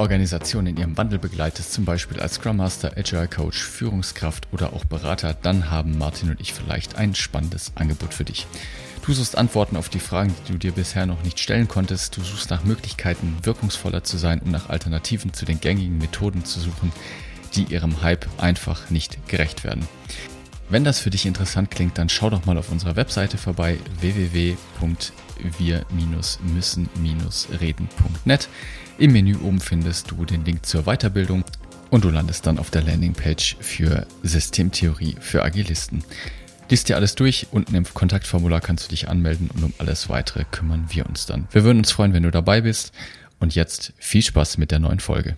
Organisationen in ihrem Wandel begleitest, zum Beispiel als Scrum Master, Agile Coach, Führungskraft oder auch Berater, dann haben Martin und ich vielleicht ein spannendes Angebot für dich. Du suchst Antworten auf die Fragen, die du dir bisher noch nicht stellen konntest. Du suchst nach Möglichkeiten, wirkungsvoller zu sein und nach Alternativen zu den gängigen Methoden zu suchen, die ihrem Hype einfach nicht gerecht werden. Wenn das für dich interessant klingt, dann schau doch mal auf unserer Webseite vorbei www.wir-müssen-reden.net. Im Menü oben findest du den Link zur Weiterbildung und du landest dann auf der Landingpage für Systemtheorie für Agilisten. Lies dir alles durch, unten im Kontaktformular kannst du dich anmelden und um alles weitere kümmern wir uns dann. Wir würden uns freuen, wenn du dabei bist und jetzt viel Spaß mit der neuen Folge.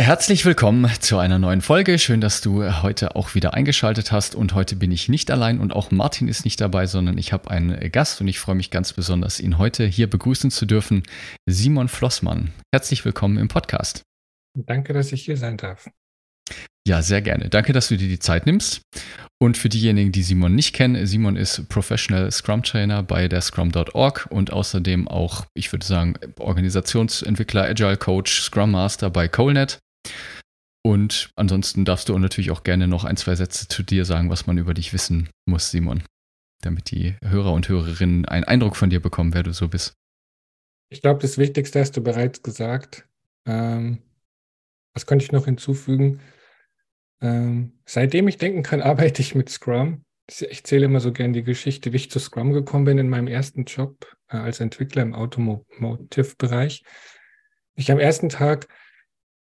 Herzlich willkommen zu einer neuen Folge. Schön, dass du heute auch wieder eingeschaltet hast. Und heute bin ich nicht allein und auch Martin ist nicht dabei, sondern ich habe einen Gast und ich freue mich ganz besonders, ihn heute hier begrüßen zu dürfen. Simon Flossmann. Herzlich willkommen im Podcast. Danke, dass ich hier sein darf. Ja, sehr gerne. Danke, dass du dir die Zeit nimmst. Und für diejenigen, die Simon nicht kennen, Simon ist Professional Scrum Trainer bei der Scrum.org und außerdem auch, ich würde sagen, Organisationsentwickler, Agile Coach, Scrum Master bei CoalNet. Und ansonsten darfst du natürlich auch gerne noch ein, zwei Sätze zu dir sagen, was man über dich wissen muss, Simon, damit die Hörer und Hörerinnen einen Eindruck von dir bekommen, wer du so bist. Ich glaube, das Wichtigste hast du bereits gesagt. Ähm, was könnte ich noch hinzufügen? Ähm, seitdem ich denken kann, arbeite ich mit Scrum. Ich zähle immer so gern die Geschichte, wie ich zu Scrum gekommen bin in meinem ersten Job äh, als Entwickler im Automotive-Bereich. Ich am ersten Tag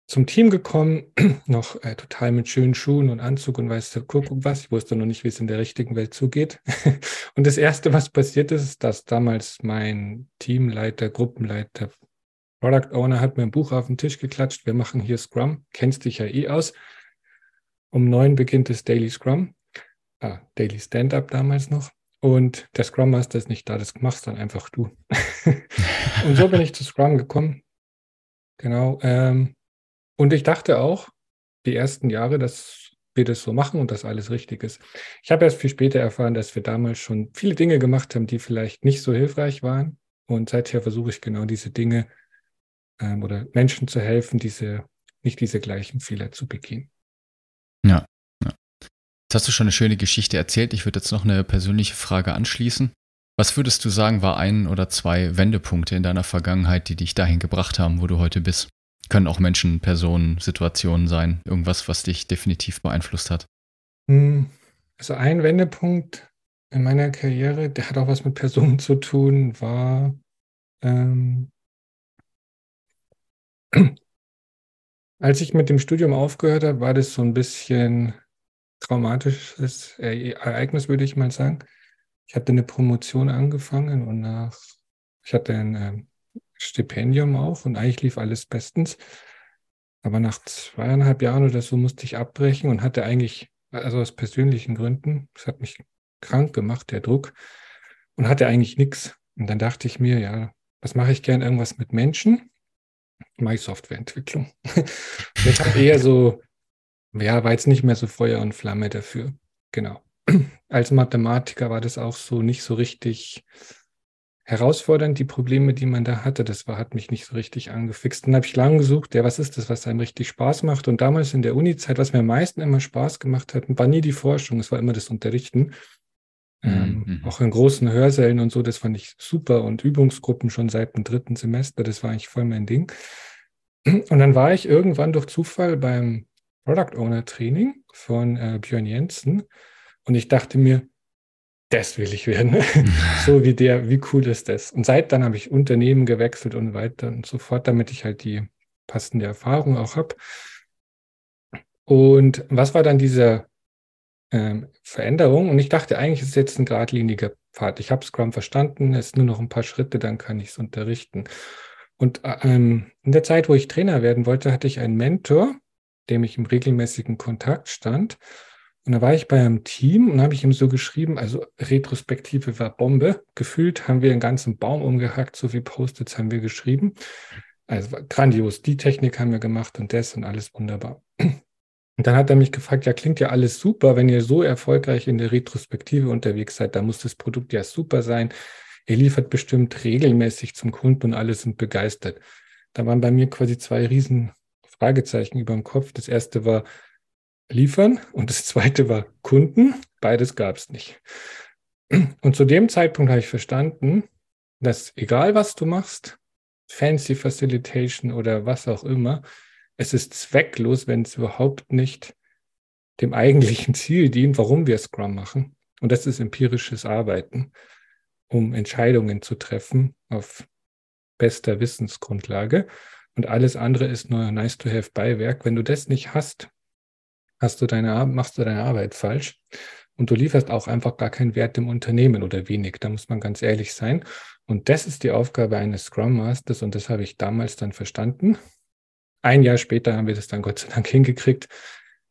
zum Team gekommen, noch äh, total mit schönen Schuhen und Anzug und weiß der Kuckuck was. Ich wusste noch nicht, wie es in der richtigen Welt zugeht. und das Erste, was passiert ist, dass damals mein Teamleiter, Gruppenleiter, Product Owner hat mir ein Buch auf den Tisch geklatscht. Wir machen hier Scrum. Kennst dich ja eh aus. Um neun beginnt das Daily Scrum. Ah, Daily Stand-Up damals noch. Und der Scrum Master ist nicht da, das machst dann einfach du. und so bin ich zu Scrum gekommen. Genau. Ähm, und ich dachte auch, die ersten Jahre, dass wir das so machen und dass alles richtig ist. Ich habe erst viel später erfahren, dass wir damals schon viele Dinge gemacht haben, die vielleicht nicht so hilfreich waren. Und seither versuche ich genau diese Dinge ähm, oder Menschen zu helfen, diese, nicht diese gleichen Fehler zu begehen. Ja, ja. Jetzt hast du schon eine schöne Geschichte erzählt. Ich würde jetzt noch eine persönliche Frage anschließen. Was würdest du sagen, war ein oder zwei Wendepunkte in deiner Vergangenheit, die dich dahin gebracht haben, wo du heute bist? Können auch Menschen, Personen, Situationen sein. Irgendwas, was dich definitiv beeinflusst hat. Hm, also ein Wendepunkt in meiner Karriere, der hat auch was mit Personen zu tun, war ähm, als ich mit dem Studium aufgehört habe, war das so ein bisschen traumatisches Ereignis, würde ich mal sagen. Ich hatte eine Promotion angefangen und nach, ich hatte ein ähm, Stipendium auch und eigentlich lief alles bestens. Aber nach zweieinhalb Jahren oder so musste ich abbrechen und hatte eigentlich, also aus persönlichen Gründen, das hat mich krank gemacht, der Druck, und hatte eigentlich nichts. Und dann dachte ich mir, ja, was mache ich gern? Irgendwas mit Menschen? Mache ich Softwareentwicklung. ich habe eher so, ja, war jetzt nicht mehr so Feuer und Flamme dafür. Genau. Als Mathematiker war das auch so nicht so richtig herausfordernd, die Probleme, die man da hatte. Das war, hat mich nicht so richtig angefixt. Dann habe ich lange gesucht, ja, was ist das, was einem richtig Spaß macht? Und damals in der Uni-Zeit, was mir am meisten immer Spaß gemacht hat, war nie die Forschung, es war immer das Unterrichten. Ähm, mhm. Auch in großen Hörsälen und so, das fand ich super. Und Übungsgruppen schon seit dem dritten Semester, das war eigentlich voll mein Ding. Und dann war ich irgendwann durch Zufall beim Product Owner Training von äh, Björn Jensen. Und ich dachte mir, das will ich werden. so wie der, wie cool ist das? Und seit dann habe ich Unternehmen gewechselt und weiter und so fort, damit ich halt die passende Erfahrung auch habe. Und was war dann dieser ähm, Veränderung. Und ich dachte, eigentlich ist es jetzt ein geradliniger Pfad. Ich habe Scrum verstanden, es ist nur noch ein paar Schritte, dann kann ich es unterrichten. Und ähm, in der Zeit, wo ich Trainer werden wollte, hatte ich einen Mentor, dem ich im regelmäßigen Kontakt stand. Und da war ich bei einem Team und habe ich ihm so geschrieben, also Retrospektive war Bombe. Gefühlt haben wir einen ganzen Baum umgehackt, so wie Post-its haben wir geschrieben. Also grandios, die Technik haben wir gemacht und das und alles wunderbar. Und dann hat er mich gefragt, ja, klingt ja alles super, wenn ihr so erfolgreich in der Retrospektive unterwegs seid, da muss das Produkt ja super sein. Ihr liefert bestimmt regelmäßig zum Kunden und alle sind begeistert. Da waren bei mir quasi zwei riesen Fragezeichen über dem Kopf. Das erste war liefern und das zweite war Kunden. Beides gab es nicht. Und zu dem Zeitpunkt habe ich verstanden, dass egal was du machst, Fancy Facilitation oder was auch immer, es ist zwecklos, wenn es überhaupt nicht dem eigentlichen Ziel dient, warum wir Scrum machen. Und das ist empirisches Arbeiten, um Entscheidungen zu treffen auf bester Wissensgrundlage. Und alles andere ist nur nice to have Beiwerk. Wenn du das nicht hast, hast du deine, machst du deine Arbeit falsch. Und du lieferst auch einfach gar keinen Wert im Unternehmen oder wenig. Da muss man ganz ehrlich sein. Und das ist die Aufgabe eines Scrum Masters. Und das habe ich damals dann verstanden. Ein Jahr später haben wir das dann Gott sei Dank hingekriegt.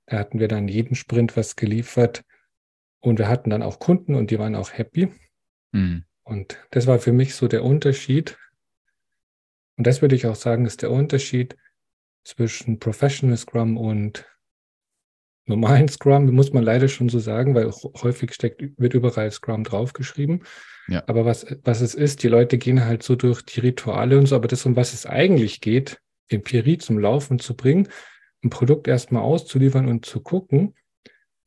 Da hatten wir dann jeden Sprint was geliefert und wir hatten dann auch Kunden und die waren auch happy. Mhm. Und das war für mich so der Unterschied. Und das würde ich auch sagen, ist der Unterschied zwischen Professional Scrum und normalen Scrum, muss man leider schon so sagen, weil häufig steckt, wird überall Scrum draufgeschrieben. Ja. Aber was, was es ist, die Leute gehen halt so durch die Rituale und so, aber das, um was es eigentlich geht, Empirie zum Laufen zu bringen, ein Produkt erstmal auszuliefern und zu gucken,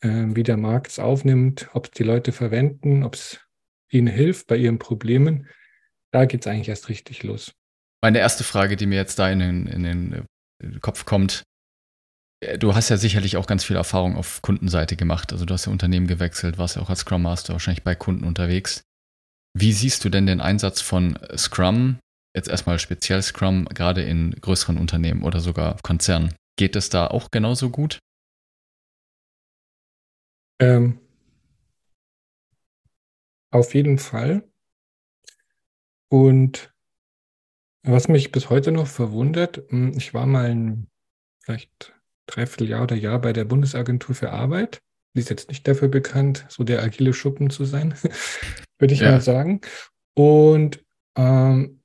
äh, wie der Markt es aufnimmt, ob es die Leute verwenden, ob es ihnen hilft bei ihren Problemen. Da geht es eigentlich erst richtig los. Meine erste Frage, die mir jetzt da in den, in den äh, Kopf kommt, Du hast ja sicherlich auch ganz viel Erfahrung auf Kundenseite gemacht. Also du hast ja Unternehmen gewechselt, warst ja auch als Scrum Master wahrscheinlich bei Kunden unterwegs. Wie siehst du denn den Einsatz von Scrum jetzt erstmal speziell Scrum, gerade in größeren Unternehmen oder sogar Konzernen. Geht es da auch genauso gut? Ähm, auf jeden Fall. Und was mich bis heute noch verwundert, hm, ich war mal ein vielleicht dreiviertel Jahr oder Jahr bei der Bundesagentur für Arbeit. Die ist jetzt nicht dafür bekannt, so der agile Schuppen zu sein, würde ich ja. mal sagen. Und ähm,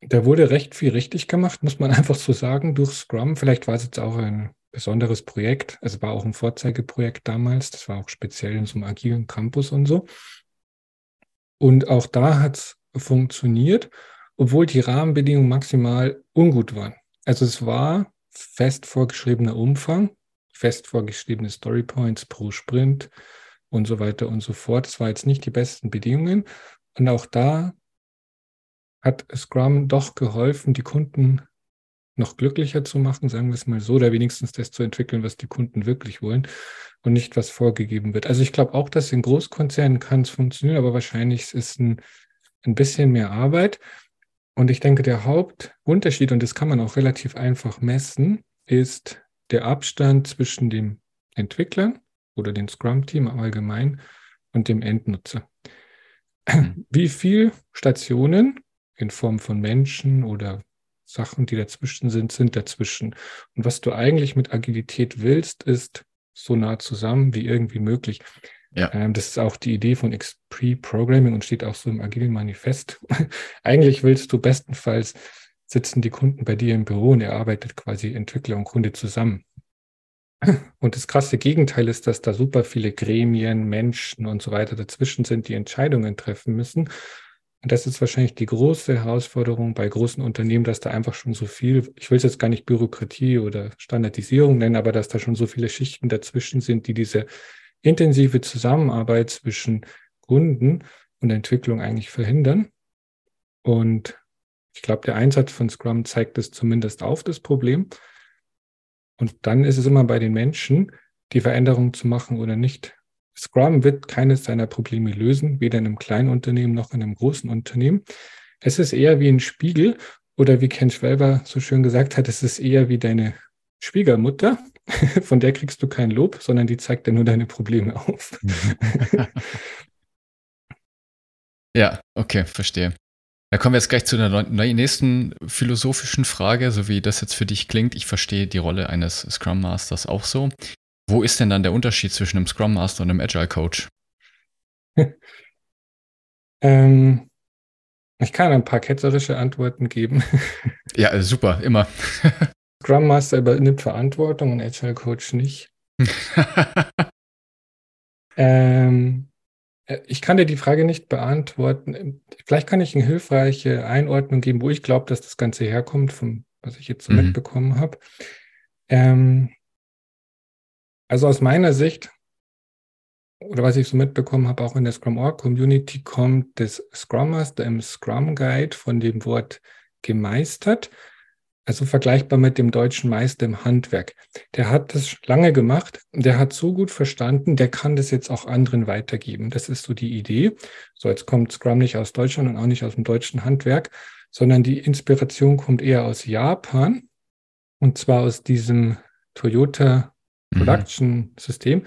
da wurde recht viel richtig gemacht, muss man einfach so sagen, durch Scrum. Vielleicht war es jetzt auch ein besonderes Projekt. Es war auch ein Vorzeigeprojekt damals. Das war auch speziell in so einem agilen Campus und so. Und auch da hat es funktioniert, obwohl die Rahmenbedingungen maximal ungut waren. Also es war fest vorgeschriebener Umfang, fest vorgeschriebene Storypoints pro Sprint und so weiter und so fort. Es war jetzt nicht die besten Bedingungen. Und auch da hat Scrum doch geholfen, die Kunden noch glücklicher zu machen, sagen wir es mal so, oder wenigstens das zu entwickeln, was die Kunden wirklich wollen und nicht was vorgegeben wird. Also ich glaube auch, dass in Großkonzernen kann es funktionieren, aber wahrscheinlich ist es ein, ein bisschen mehr Arbeit. Und ich denke, der Hauptunterschied, und das kann man auch relativ einfach messen, ist der Abstand zwischen dem Entwickler oder dem Scrum-Team allgemein und dem Endnutzer. Mhm. Wie viele Stationen in Form von Menschen oder Sachen, die dazwischen sind, sind dazwischen. Und was du eigentlich mit Agilität willst, ist so nah zusammen wie irgendwie möglich. Ja. Ähm, das ist auch die Idee von XP-Programming und steht auch so im agilen Manifest. eigentlich willst du bestenfalls sitzen die Kunden bei dir im Büro und er arbeitet quasi Entwickler und Kunde zusammen. Und das krasse Gegenteil ist, dass da super viele Gremien, Menschen und so weiter dazwischen sind, die Entscheidungen treffen müssen. Und das ist wahrscheinlich die große Herausforderung bei großen Unternehmen, dass da einfach schon so viel, ich will es jetzt gar nicht Bürokratie oder Standardisierung nennen, aber dass da schon so viele Schichten dazwischen sind, die diese intensive Zusammenarbeit zwischen Kunden und Entwicklung eigentlich verhindern. Und ich glaube, der Einsatz von Scrum zeigt es zumindest auf, das Problem. Und dann ist es immer bei den Menschen, die Veränderung zu machen oder nicht. Scrum wird keines seiner Probleme lösen, weder in einem kleinen Unternehmen noch in einem großen Unternehmen. Es ist eher wie ein Spiegel oder wie Ken Schwelber so schön gesagt hat, es ist eher wie deine Schwiegermutter, von der kriegst du kein Lob, sondern die zeigt dir nur deine Probleme auf. ja, okay, verstehe. Da kommen wir jetzt gleich zu der nächsten philosophischen Frage, so wie das jetzt für dich klingt. Ich verstehe die Rolle eines Scrum Masters auch so. Wo ist denn dann der Unterschied zwischen einem Scrum Master und einem Agile Coach? ähm, ich kann ein paar ketzerische Antworten geben. ja, super, immer. Scrum Master übernimmt Verantwortung und Agile Coach nicht. ähm, äh, ich kann dir die Frage nicht beantworten. Vielleicht kann ich eine hilfreiche Einordnung geben, wo ich glaube, dass das Ganze herkommt, vom, was ich jetzt so mhm. mitbekommen habe. Ähm, also aus meiner Sicht, oder was ich so mitbekommen habe, auch in der Scrum.org Community kommt das Scrum Master im Scrum Guide von dem Wort gemeistert. Also vergleichbar mit dem deutschen Meister im Handwerk. Der hat das lange gemacht, der hat so gut verstanden, der kann das jetzt auch anderen weitergeben. Das ist so die Idee. So, jetzt kommt Scrum nicht aus Deutschland und auch nicht aus dem deutschen Handwerk, sondern die Inspiration kommt eher aus Japan und zwar aus diesem Toyota mhm. Production System.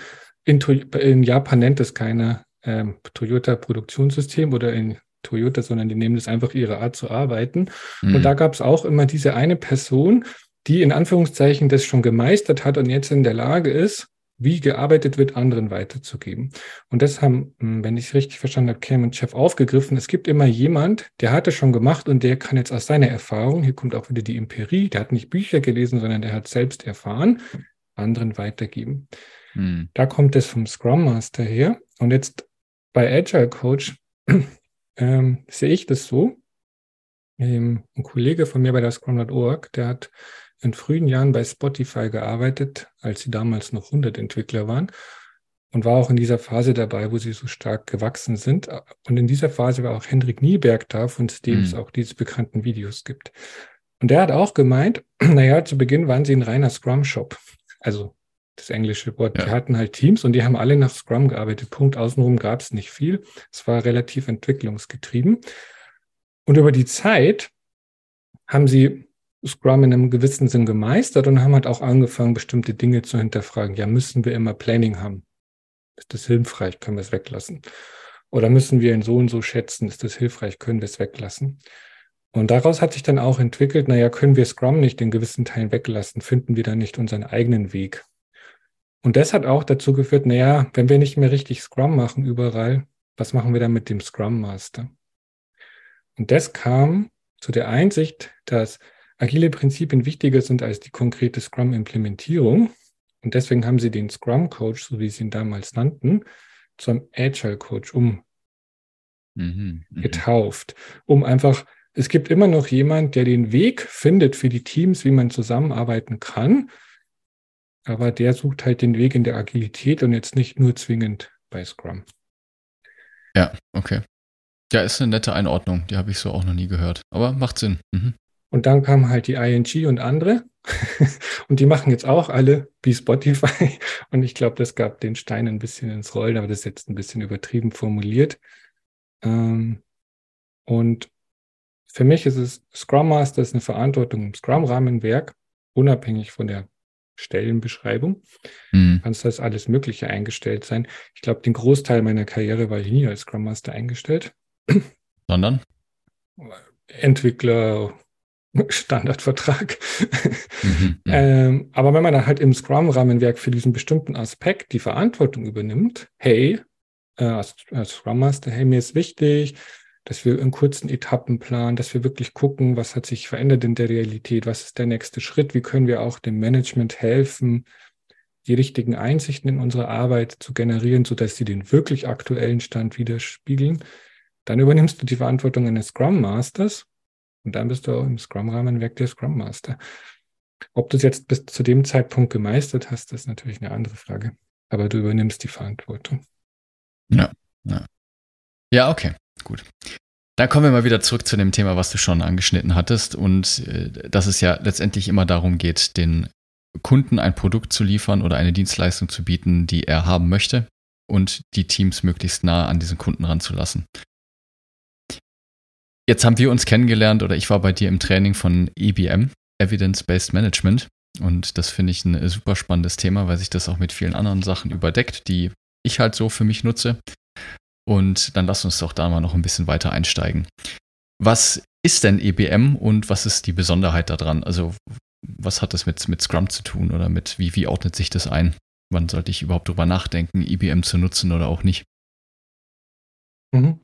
In, in Japan nennt es keine ähm, Toyota Produktionssystem oder in Toyota, sondern die nehmen das einfach ihre Art zu arbeiten. Mhm. Und da gab es auch immer diese eine Person, die in Anführungszeichen das schon gemeistert hat und jetzt in der Lage ist, wie gearbeitet wird, anderen weiterzugeben. Und das haben, hm, wenn ich es richtig verstanden habe, Cam und Chef aufgegriffen. Es gibt immer jemand, der hat es schon gemacht und der kann jetzt aus seiner Erfahrung, hier kommt auch wieder die Empirie, der hat nicht Bücher gelesen, sondern der hat selbst erfahren, anderen weitergeben. Hm. Da kommt es vom Scrum Master her. Und jetzt bei Agile Coach ähm, sehe ich das so. Ähm, ein Kollege von mir bei der Scrum.org, der hat in frühen Jahren bei Spotify gearbeitet, als sie damals noch 100 Entwickler waren und war auch in dieser Phase dabei, wo sie so stark gewachsen sind. Und in dieser Phase war auch Hendrik Nieberg da, von dem mhm. es auch diese bekannten Videos gibt. Und der hat auch gemeint, naja, zu Beginn waren sie ein reiner Scrum-Shop. Also das englische Wort. Ja. Die hatten halt Teams und die haben alle nach Scrum gearbeitet. Punkt. Außenrum gab es nicht viel. Es war relativ entwicklungsgetrieben. Und über die Zeit haben sie Scrum in einem gewissen Sinn gemeistert und haben halt auch angefangen, bestimmte Dinge zu hinterfragen. Ja, müssen wir immer Planning haben? Ist das hilfreich? Können wir es weglassen? Oder müssen wir ihn so und so schätzen? Ist das hilfreich? Können wir es weglassen? Und daraus hat sich dann auch entwickelt, naja, können wir Scrum nicht in gewissen Teilen weglassen? Finden wir da nicht unseren eigenen Weg? Und das hat auch dazu geführt, naja, wenn wir nicht mehr richtig Scrum machen überall, was machen wir dann mit dem Scrum Master? Und das kam zu der Einsicht, dass agile Prinzipien wichtiger sind als die konkrete Scrum-Implementierung. Und deswegen haben sie den Scrum Coach, so wie sie ihn damals nannten, zum Agile Coach umgetauft, mhm, mhm, um einfach, es gibt immer noch jemand, der den Weg findet für die Teams, wie man zusammenarbeiten kann, aber der sucht halt den Weg in der Agilität und jetzt nicht nur zwingend bei Scrum. Ja, okay. Ja, ist eine nette Einordnung. Die habe ich so auch noch nie gehört. Aber macht Sinn. Mhm. Und dann kamen halt die ING und andere. und die machen jetzt auch alle wie Spotify. Und ich glaube, das gab den Stein ein bisschen ins Rollen, aber das ist jetzt ein bisschen übertrieben formuliert. Ähm, und für mich ist es Scrum Master ist eine Verantwortung im Scrum-Rahmenwerk, unabhängig von der Stellenbeschreibung. Mhm. Kannst das alles Mögliche eingestellt sein. Ich glaube, den Großteil meiner Karriere war ich nie als Scrum Master eingestellt. Sondern? Entwickler, Standardvertrag. Mhm, ähm, aber wenn man dann halt im Scrum-Rahmenwerk für diesen bestimmten Aspekt die Verantwortung übernimmt, hey, äh, als, als Scrum Master, hey, mir ist wichtig, dass wir in kurzen Etappen planen, dass wir wirklich gucken, was hat sich verändert in der Realität, was ist der nächste Schritt, wie können wir auch dem Management helfen, die richtigen Einsichten in unsere Arbeit zu generieren, sodass sie den wirklich aktuellen Stand widerspiegeln. Dann übernimmst du die Verantwortung eines Scrum Masters und dann bist du auch im Scrum-Rahmenwerk der Scrum Master. Ob du es jetzt bis zu dem Zeitpunkt gemeistert hast, ist natürlich eine andere Frage. Aber du übernimmst die Verantwortung. Ja, ja. Ja, okay. Gut. Dann kommen wir mal wieder zurück zu dem Thema, was du schon angeschnitten hattest und äh, dass es ja letztendlich immer darum geht, den Kunden ein Produkt zu liefern oder eine Dienstleistung zu bieten, die er haben möchte und die Teams möglichst nah an diesen Kunden ranzulassen. Jetzt haben wir uns kennengelernt oder ich war bei dir im Training von EBM, Evidence-Based Management. Und das finde ich ein super spannendes Thema, weil sich das auch mit vielen anderen Sachen überdeckt, die ich halt so für mich nutze. Und dann lass uns doch da mal noch ein bisschen weiter einsteigen. Was ist denn EBM und was ist die Besonderheit daran? Also, was hat das mit, mit Scrum zu tun oder mit, wie, wie ordnet sich das ein? Wann sollte ich überhaupt drüber nachdenken, EBM zu nutzen oder auch nicht? Mhm.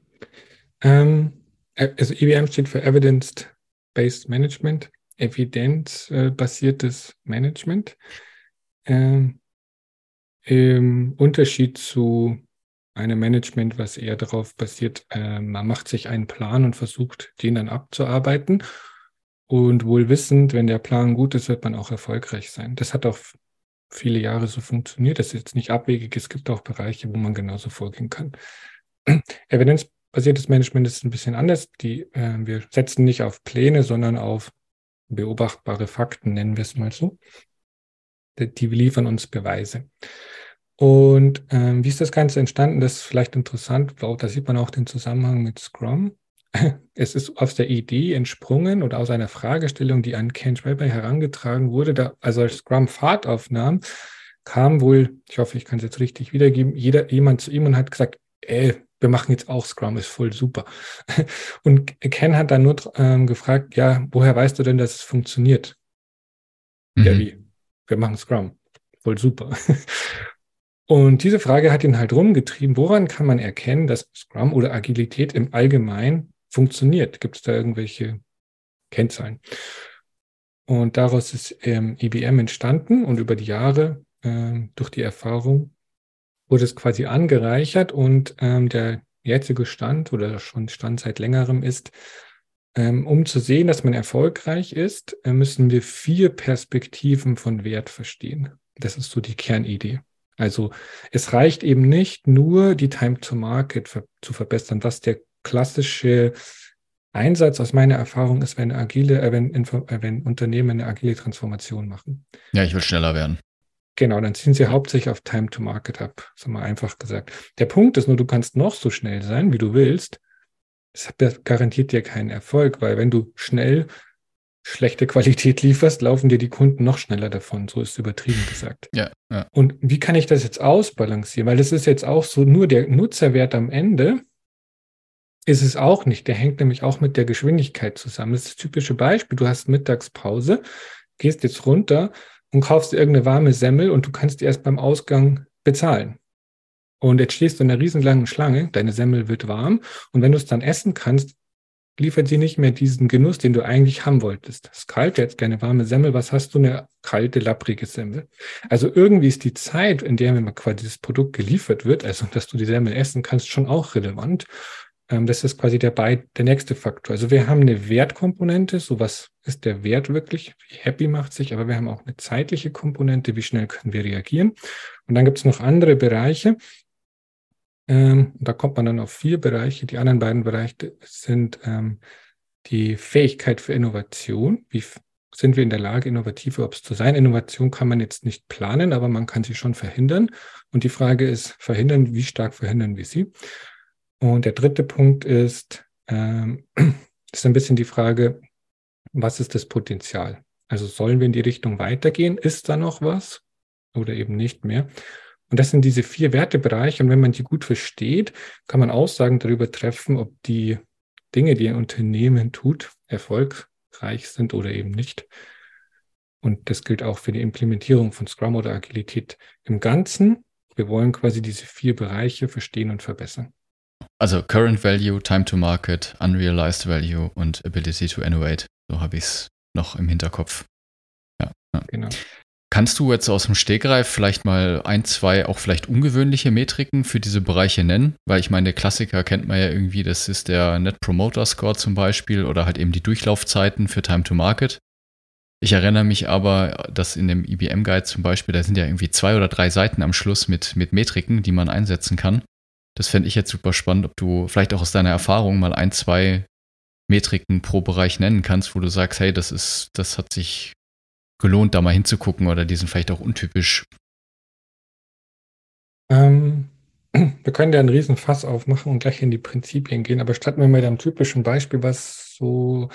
Ähm, also EBM steht für Evidence-Based Management, evidenzbasiertes Management. Ähm, Im Unterschied zu einem Management, was eher darauf basiert, äh, man macht sich einen Plan und versucht, den dann abzuarbeiten. Und wohl wissend, wenn der Plan gut ist, wird man auch erfolgreich sein. Das hat auch viele Jahre so funktioniert. Das ist jetzt nicht abwegig. Es gibt auch Bereiche, wo man genauso vorgehen kann. Evidenzbasiertes Management ist ein bisschen anders. Die, äh, wir setzen nicht auf Pläne, sondern auf beobachtbare Fakten, nennen wir es mal so. Die, die liefern uns Beweise. Und ähm, wie ist das Ganze entstanden? Das ist vielleicht interessant. Da sieht man auch den Zusammenhang mit Scrum. Es ist aus der Idee entsprungen oder aus einer Fragestellung, die an Ken Schwaber herangetragen wurde. Da, also als Scrum Fahrt aufnahm, kam wohl, ich hoffe, ich kann es jetzt richtig wiedergeben, jeder, jemand zu ihm und hat gesagt, ey, wir machen jetzt auch Scrum, ist voll super. Und Ken hat dann nur ähm, gefragt, ja, woher weißt du denn, dass es funktioniert? Mhm. Ja, wie? Wir machen Scrum. Voll super. Und diese Frage hat ihn halt rumgetrieben, woran kann man erkennen, dass Scrum oder Agilität im Allgemeinen funktioniert? Gibt es da irgendwelche Kennzahlen? Und daraus ist ähm, IBM entstanden und über die Jahre ähm, durch die Erfahrung wurde es quasi angereichert und ähm, der jetzige Stand oder schon Stand seit längerem ist, ähm, um zu sehen, dass man erfolgreich ist, äh, müssen wir vier Perspektiven von Wert verstehen. Das ist so die Kernidee. Also es reicht eben nicht nur die Time to Market zu verbessern, was der klassische Einsatz aus meiner Erfahrung ist, wenn agile, äh, wenn, äh, wenn Unternehmen eine agile Transformation machen. Ja, ich will schneller werden. Genau, dann ziehen sie hauptsächlich auf Time to Market ab, so mal einfach gesagt. Der Punkt ist nur, du kannst noch so schnell sein, wie du willst. Das garantiert dir keinen Erfolg, weil wenn du schnell schlechte Qualität lieferst, laufen dir die Kunden noch schneller davon. So ist übertrieben gesagt. Ja, ja. Und wie kann ich das jetzt ausbalancieren? Weil das ist jetzt auch so, nur der Nutzerwert am Ende ist es auch nicht. Der hängt nämlich auch mit der Geschwindigkeit zusammen. Das ist das typische Beispiel. Du hast Mittagspause, gehst jetzt runter und kaufst dir irgendeine warme Semmel und du kannst die erst beim Ausgang bezahlen. Und jetzt stehst du in einer riesenlangen Schlange, deine Semmel wird warm und wenn du es dann essen kannst, liefert sie nicht mehr diesen Genuss, den du eigentlich haben wolltest. Es kalt, jetzt gerne warme Semmel, was hast du? Eine kalte, lapprige Semmel. Also irgendwie ist die Zeit, in der mir quasi das Produkt geliefert wird, also dass du die Semmel essen kannst, schon auch relevant. Ähm, das ist quasi der, der nächste Faktor. Also wir haben eine Wertkomponente, so was ist der Wert wirklich, wie happy macht sich, aber wir haben auch eine zeitliche Komponente, wie schnell können wir reagieren. Und dann gibt es noch andere Bereiche, ähm, da kommt man dann auf vier Bereiche. Die anderen beiden Bereiche sind ähm, die Fähigkeit für Innovation. Wie sind wir in der Lage, innovativ überhaupt zu sein? Innovation kann man jetzt nicht planen, aber man kann sie schon verhindern. Und die Frage ist, verhindern, wie stark verhindern wir sie? Und der dritte Punkt ist, ähm, ist ein bisschen die Frage, was ist das Potenzial? Also sollen wir in die Richtung weitergehen? Ist da noch was oder eben nicht mehr? Und das sind diese vier Wertebereiche. Und wenn man die gut versteht, kann man Aussagen darüber treffen, ob die Dinge, die ein Unternehmen tut, erfolgreich sind oder eben nicht. Und das gilt auch für die Implementierung von Scrum oder Agilität im Ganzen. Wir wollen quasi diese vier Bereiche verstehen und verbessern. Also Current Value, Time to Market, Unrealized Value und Ability to Innovate. So habe ich es noch im Hinterkopf. Ja, ja. Genau. Kannst du jetzt aus dem Stegreif vielleicht mal ein, zwei auch vielleicht ungewöhnliche Metriken für diese Bereiche nennen? Weil ich meine, Klassiker kennt man ja irgendwie, das ist der Net Promoter Score zum Beispiel oder halt eben die Durchlaufzeiten für Time to Market. Ich erinnere mich aber, dass in dem IBM Guide zum Beispiel, da sind ja irgendwie zwei oder drei Seiten am Schluss mit, mit Metriken, die man einsetzen kann. Das fände ich jetzt super spannend, ob du vielleicht auch aus deiner Erfahrung mal ein, zwei Metriken pro Bereich nennen kannst, wo du sagst, hey, das ist, das hat sich gelohnt, da mal hinzugucken oder die sind vielleicht auch untypisch? Ähm, wir können ja einen riesen Fass aufmachen und gleich in die Prinzipien gehen, aber starten wir mit einem typischen Beispiel, was so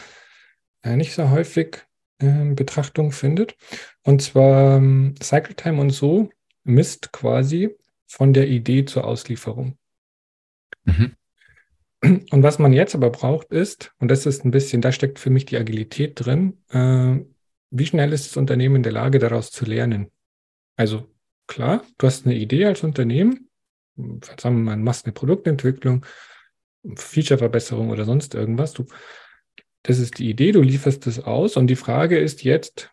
äh, nicht so häufig äh, Betrachtung findet. Und zwar ähm, Cycle Time und so misst quasi von der Idee zur Auslieferung. Mhm. Und was man jetzt aber braucht ist, und das ist ein bisschen, da steckt für mich die Agilität drin, äh, wie schnell ist das Unternehmen in der Lage, daraus zu lernen? Also klar, du hast eine Idee als Unternehmen, sagen wir mal, machst eine Produktentwicklung, Featureverbesserung oder sonst irgendwas. Du, das ist die Idee, du lieferst das aus und die Frage ist jetzt,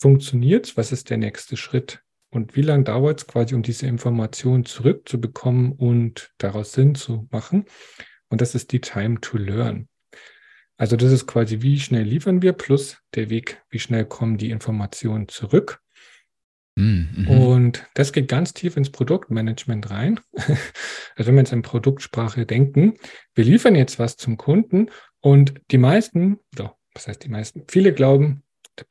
funktioniert es? Was ist der nächste Schritt? Und wie lange dauert es quasi, um diese Information zurückzubekommen und daraus Sinn zu machen? Und das ist die Time to Learn. Also das ist quasi, wie schnell liefern wir plus der Weg, wie schnell kommen die Informationen zurück. Hm, mhm. Und das geht ganz tief ins Produktmanagement rein. Also wenn wir jetzt in Produktsprache denken, wir liefern jetzt was zum Kunden und die meisten, so, was heißt die meisten? Viele glauben,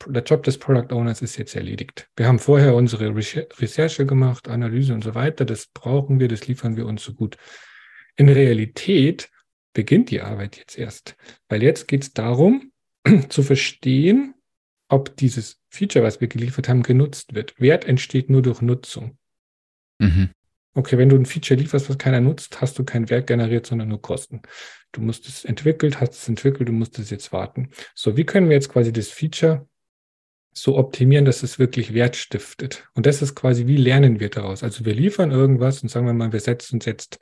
der Job des Product Owners ist jetzt erledigt. Wir haben vorher unsere Recherche gemacht, Analyse und so weiter. Das brauchen wir, das liefern wir uns so gut. In Realität beginnt die Arbeit jetzt erst, weil jetzt geht es darum, zu verstehen, ob dieses Feature, was wir geliefert haben, genutzt wird. Wert entsteht nur durch Nutzung. Mhm. Okay, wenn du ein Feature lieferst, was keiner nutzt, hast du keinen Wert generiert, sondern nur Kosten. Du musst es entwickelt, hast es entwickelt, du musst es jetzt warten. So, wie können wir jetzt quasi das Feature so optimieren, dass es wirklich Wert stiftet? Und das ist quasi, wie lernen wir daraus? Also wir liefern irgendwas und sagen wir mal, wir setzen uns jetzt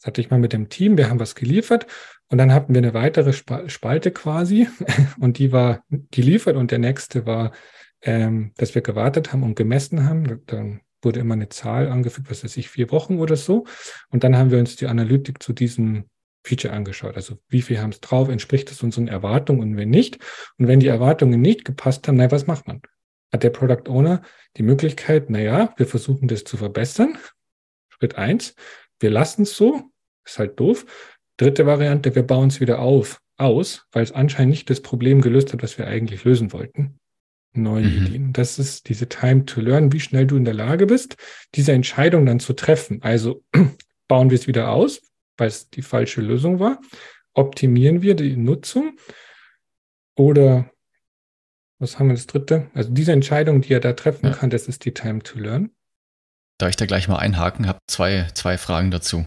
das hatte ich mal mit dem Team, wir haben was geliefert und dann hatten wir eine weitere Spalte quasi und die war geliefert und der nächste war, ähm, dass wir gewartet haben und gemessen haben. Dann wurde immer eine Zahl angefügt, was weiß ich, vier Wochen oder so. Und dann haben wir uns die Analytik zu diesem Feature angeschaut. Also wie viel haben es drauf, entspricht es unseren Erwartungen und wenn nicht. Und wenn die Erwartungen nicht gepasst haben, na, was macht man? Hat der Product Owner die Möglichkeit, naja, wir versuchen das zu verbessern. Schritt eins, wir lassen es so, ist halt doof. Dritte Variante, wir bauen es wieder auf, aus, weil es anscheinend nicht das Problem gelöst hat, was wir eigentlich lösen wollten. Neue mhm. Ideen. Das ist diese Time to Learn, wie schnell du in der Lage bist, diese Entscheidung dann zu treffen. Also bauen wir es wieder aus, weil es die falsche Lösung war. Optimieren wir die Nutzung oder was haben wir das dritte? Also diese Entscheidung, die er da treffen ja. kann, das ist die Time to Learn. Darf ich da gleich mal einhaken? Habe zwei, zwei Fragen dazu.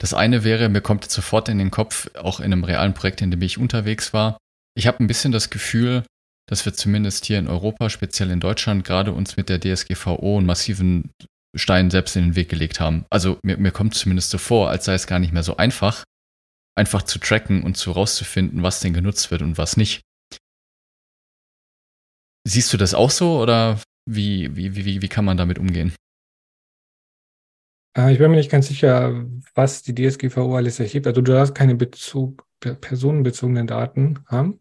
Das eine wäre, mir kommt sofort in den Kopf, auch in einem realen Projekt, in dem ich unterwegs war. Ich habe ein bisschen das Gefühl, dass wir zumindest hier in Europa, speziell in Deutschland, gerade uns mit der DSGVO einen massiven Stein selbst in den Weg gelegt haben. Also mir, mir kommt zumindest so vor, als sei es gar nicht mehr so einfach, einfach zu tracken und zu rauszufinden, was denn genutzt wird und was nicht. Siehst du das auch so oder wie, wie, wie, wie kann man damit umgehen? Äh, ich bin mir nicht ganz sicher, was die DSGVO alles erhebt. Also du darfst keine Bezug, personenbezogenen Daten haben.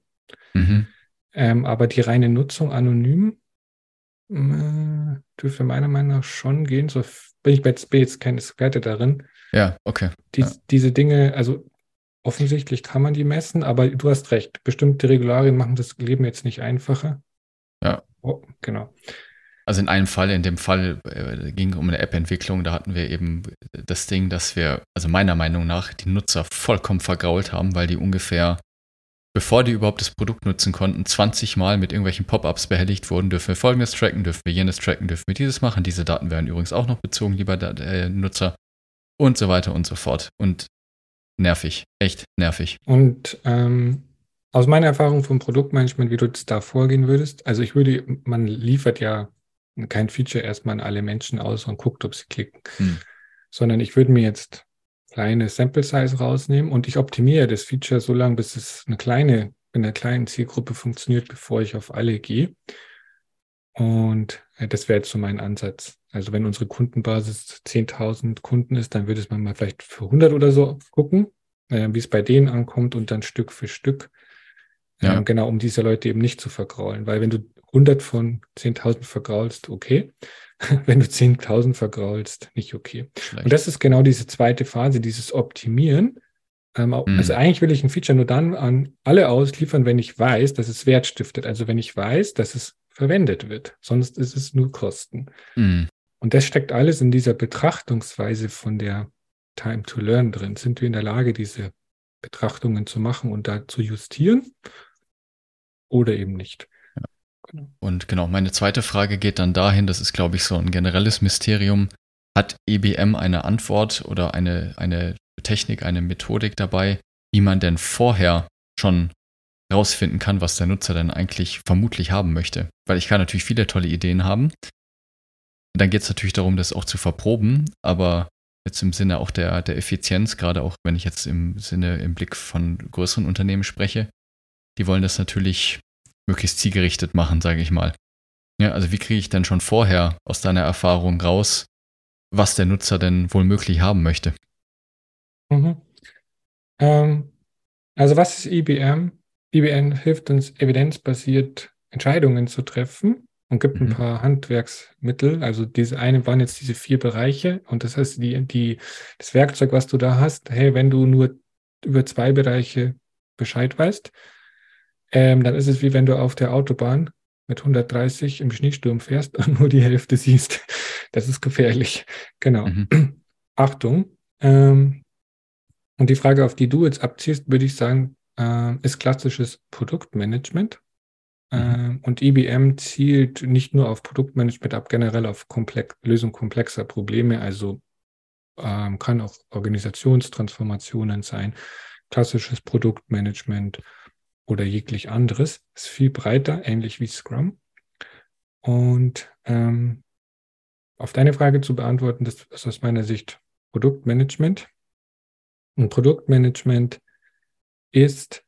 Mhm. Ähm, aber die reine Nutzung anonym äh, dürfte meiner Meinung nach schon gehen. So bin ich jetzt, bin jetzt kein Experte darin. Ja, okay. Die, ja. Diese Dinge, also offensichtlich kann man die messen, aber du hast recht. Bestimmte Regularien machen das Leben jetzt nicht einfacher. Ja. Oh, genau. Also in einem Fall, in dem Fall äh, ging um eine App-Entwicklung, da hatten wir eben das Ding, dass wir, also meiner Meinung nach, die Nutzer vollkommen vergrault haben, weil die ungefähr, bevor die überhaupt das Produkt nutzen konnten, 20 Mal mit irgendwelchen Pop-ups behelligt wurden, dürfen wir folgendes tracken, dürfen wir jenes tracken, dürfen wir dieses machen. Diese Daten werden übrigens auch noch bezogen, lieber äh, Nutzer und so weiter und so fort. Und nervig, echt nervig. Und ähm, aus meiner Erfahrung vom Produktmanagement, wie du da vorgehen würdest, also ich würde, man liefert ja kein Feature erstmal an alle Menschen aus und guckt, ob sie klicken. Hm. Sondern ich würde mir jetzt kleine Sample Size rausnehmen und ich optimiere das Feature so lange, bis es eine kleine, in einer kleinen Zielgruppe funktioniert, bevor ich auf alle gehe. Und äh, das wäre jetzt so mein Ansatz. Also wenn unsere Kundenbasis 10.000 Kunden ist, dann würde es man mal vielleicht für 100 oder so gucken, äh, wie es bei denen ankommt und dann Stück für Stück. Ja. Äh, genau, um diese Leute eben nicht zu vergraulen. Weil wenn du 100 von 10.000 vergraulst, okay. Wenn du 10.000 vergraulst, nicht okay. Schlecht. Und das ist genau diese zweite Phase, dieses Optimieren. Ähm, mhm. Also eigentlich will ich ein Feature nur dann an alle ausliefern, wenn ich weiß, dass es Wert stiftet. Also wenn ich weiß, dass es verwendet wird. Sonst ist es nur Kosten. Mhm. Und das steckt alles in dieser Betrachtungsweise von der Time to Learn drin. Sind wir in der Lage, diese Betrachtungen zu machen und da zu justieren oder eben nicht? Genau. Und genau, meine zweite Frage geht dann dahin, das ist, glaube ich, so ein generelles Mysterium. Hat EBM eine Antwort oder eine, eine Technik, eine Methodik dabei, wie man denn vorher schon rausfinden kann, was der Nutzer denn eigentlich vermutlich haben möchte? Weil ich kann natürlich viele tolle Ideen haben. Dann geht es natürlich darum, das auch zu verproben, aber jetzt im Sinne auch der, der Effizienz, gerade auch wenn ich jetzt im Sinne im Blick von größeren Unternehmen spreche, die wollen das natürlich möglichst zielgerichtet machen, sage ich mal. Ja, also wie kriege ich denn schon vorher aus deiner Erfahrung raus, was der Nutzer denn wohl möglich haben möchte? Mhm. Ähm, also was ist IBM? IBM hilft uns evidenzbasiert Entscheidungen zu treffen und gibt mhm. ein paar Handwerksmittel. Also diese eine waren jetzt diese vier Bereiche und das heißt, die, die, das Werkzeug, was du da hast, hey, wenn du nur über zwei Bereiche Bescheid weißt, ähm, dann ist es wie wenn du auf der Autobahn mit 130 im Schneesturm fährst und nur die Hälfte siehst. Das ist gefährlich. Genau. Mhm. Achtung. Ähm, und die Frage, auf die du jetzt abziehst, würde ich sagen, äh, ist klassisches Produktmanagement. Mhm. Äh, und IBM zielt nicht nur auf Produktmanagement ab, generell auf Komplex Lösung komplexer Probleme, also ähm, kann auch Organisationstransformationen sein, klassisches Produktmanagement, oder jeglich anderes. Ist viel breiter, ähnlich wie Scrum. Und ähm, auf deine Frage zu beantworten, das ist aus meiner Sicht Produktmanagement. Und Produktmanagement ist,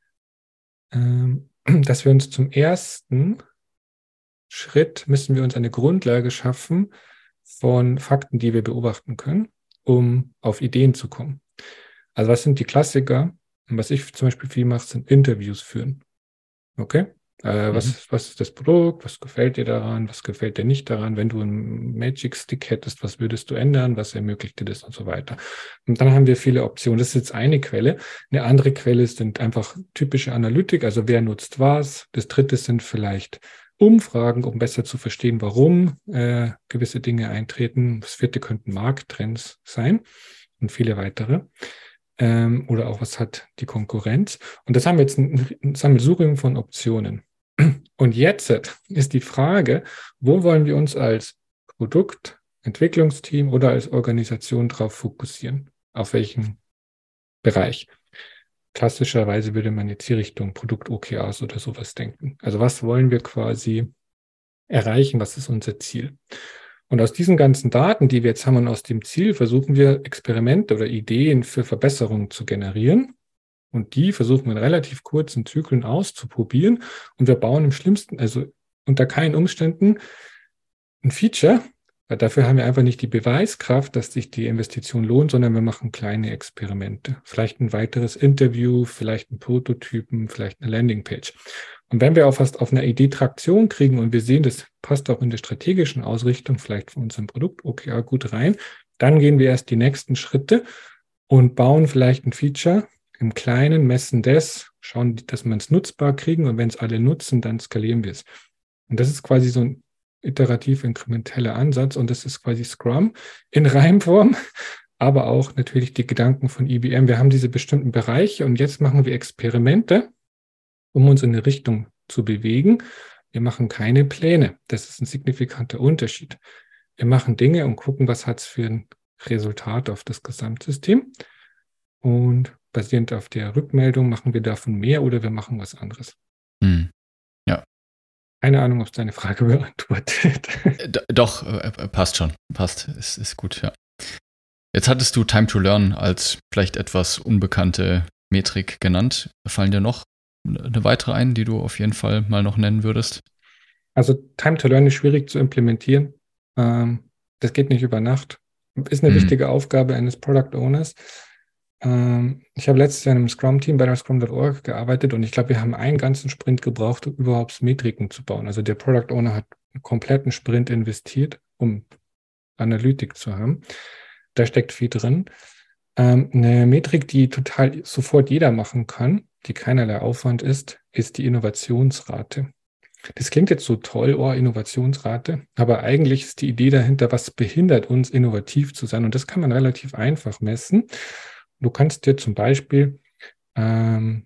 ähm, dass wir uns zum ersten Schritt müssen wir uns eine Grundlage schaffen von Fakten, die wir beobachten können, um auf Ideen zu kommen. Also was sind die Klassiker? Und was ich zum Beispiel viel mache, sind Interviews führen. Okay? Äh, mhm. was, was ist das Produkt? Was gefällt dir daran? Was gefällt dir nicht daran? Wenn du einen Magic Stick hättest, was würdest du ändern? Was ermöglicht dir das und so weiter? Und dann haben wir viele Optionen. Das ist jetzt eine Quelle. Eine andere Quelle sind einfach typische Analytik. Also wer nutzt was? Das dritte sind vielleicht Umfragen, um besser zu verstehen, warum äh, gewisse Dinge eintreten. Das vierte könnten Markttrends sein und viele weitere ähm, oder auch was hat die Konkurrenz. Und das haben wir jetzt ein, ein Sammelsurium von Optionen. Und jetzt ist die Frage, wo wollen wir uns als Produkt, Entwicklungsteam oder als Organisation drauf fokussieren? Auf welchen Bereich? Klassischerweise würde man jetzt hier Richtung Produkt-OKRs oder sowas denken. Also was wollen wir quasi erreichen? Was ist unser Ziel? Und aus diesen ganzen Daten, die wir jetzt haben und aus dem Ziel, versuchen wir Experimente oder Ideen für Verbesserungen zu generieren. Und die versuchen wir in relativ kurzen Zyklen auszuprobieren. Und wir bauen im schlimmsten, also unter keinen Umständen ein Feature, weil dafür haben wir einfach nicht die Beweiskraft, dass sich die Investition lohnt, sondern wir machen kleine Experimente. Vielleicht ein weiteres Interview, vielleicht ein Prototypen, vielleicht eine Landingpage. Und wenn wir auch fast auf einer Idee Traktion kriegen und wir sehen, das passt auch in der strategischen Ausrichtung vielleicht von unserem Produkt OKR gut rein, dann gehen wir erst die nächsten Schritte und bauen vielleicht ein Feature im Kleinen, messen das, schauen, dass wir es nutzbar kriegen und wenn es alle nutzen, dann skalieren wir es. Und das ist quasi so ein iterativ inkrementeller Ansatz und das ist quasi Scrum in Reimform, aber auch natürlich die Gedanken von IBM. Wir haben diese bestimmten Bereiche und jetzt machen wir Experimente um uns in eine Richtung zu bewegen. Wir machen keine Pläne. Das ist ein signifikanter Unterschied. Wir machen Dinge und gucken, was hat es für ein Resultat auf das Gesamtsystem. Und basierend auf der Rückmeldung machen wir davon mehr oder wir machen was anderes. Hm. Ja. Keine Ahnung, ob es deine Frage beantwortet. Äh, doch, äh, äh, passt schon. Passt. Ist, ist gut, ja. Jetzt hattest du Time to Learn als vielleicht etwas unbekannte Metrik genannt. Fallen dir noch eine weitere ein, die du auf jeden Fall mal noch nennen würdest? Also Time to Learn ist schwierig zu implementieren. Ähm, das geht nicht über Nacht. Ist eine mhm. wichtige Aufgabe eines Product Owners. Ähm, ich habe letztes Jahr in einem Scrum-Team bei der Scrum.org gearbeitet und ich glaube, wir haben einen ganzen Sprint gebraucht, um überhaupt Metriken zu bauen. Also der Product Owner hat einen kompletten Sprint investiert, um Analytik zu haben. Da steckt viel drin. Ähm, eine Metrik, die total sofort jeder machen kann, die keinerlei Aufwand ist, ist die Innovationsrate. Das klingt jetzt so toll, oh, Innovationsrate, aber eigentlich ist die Idee dahinter, was behindert uns, innovativ zu sein. Und das kann man relativ einfach messen. Du kannst dir zum Beispiel ähm,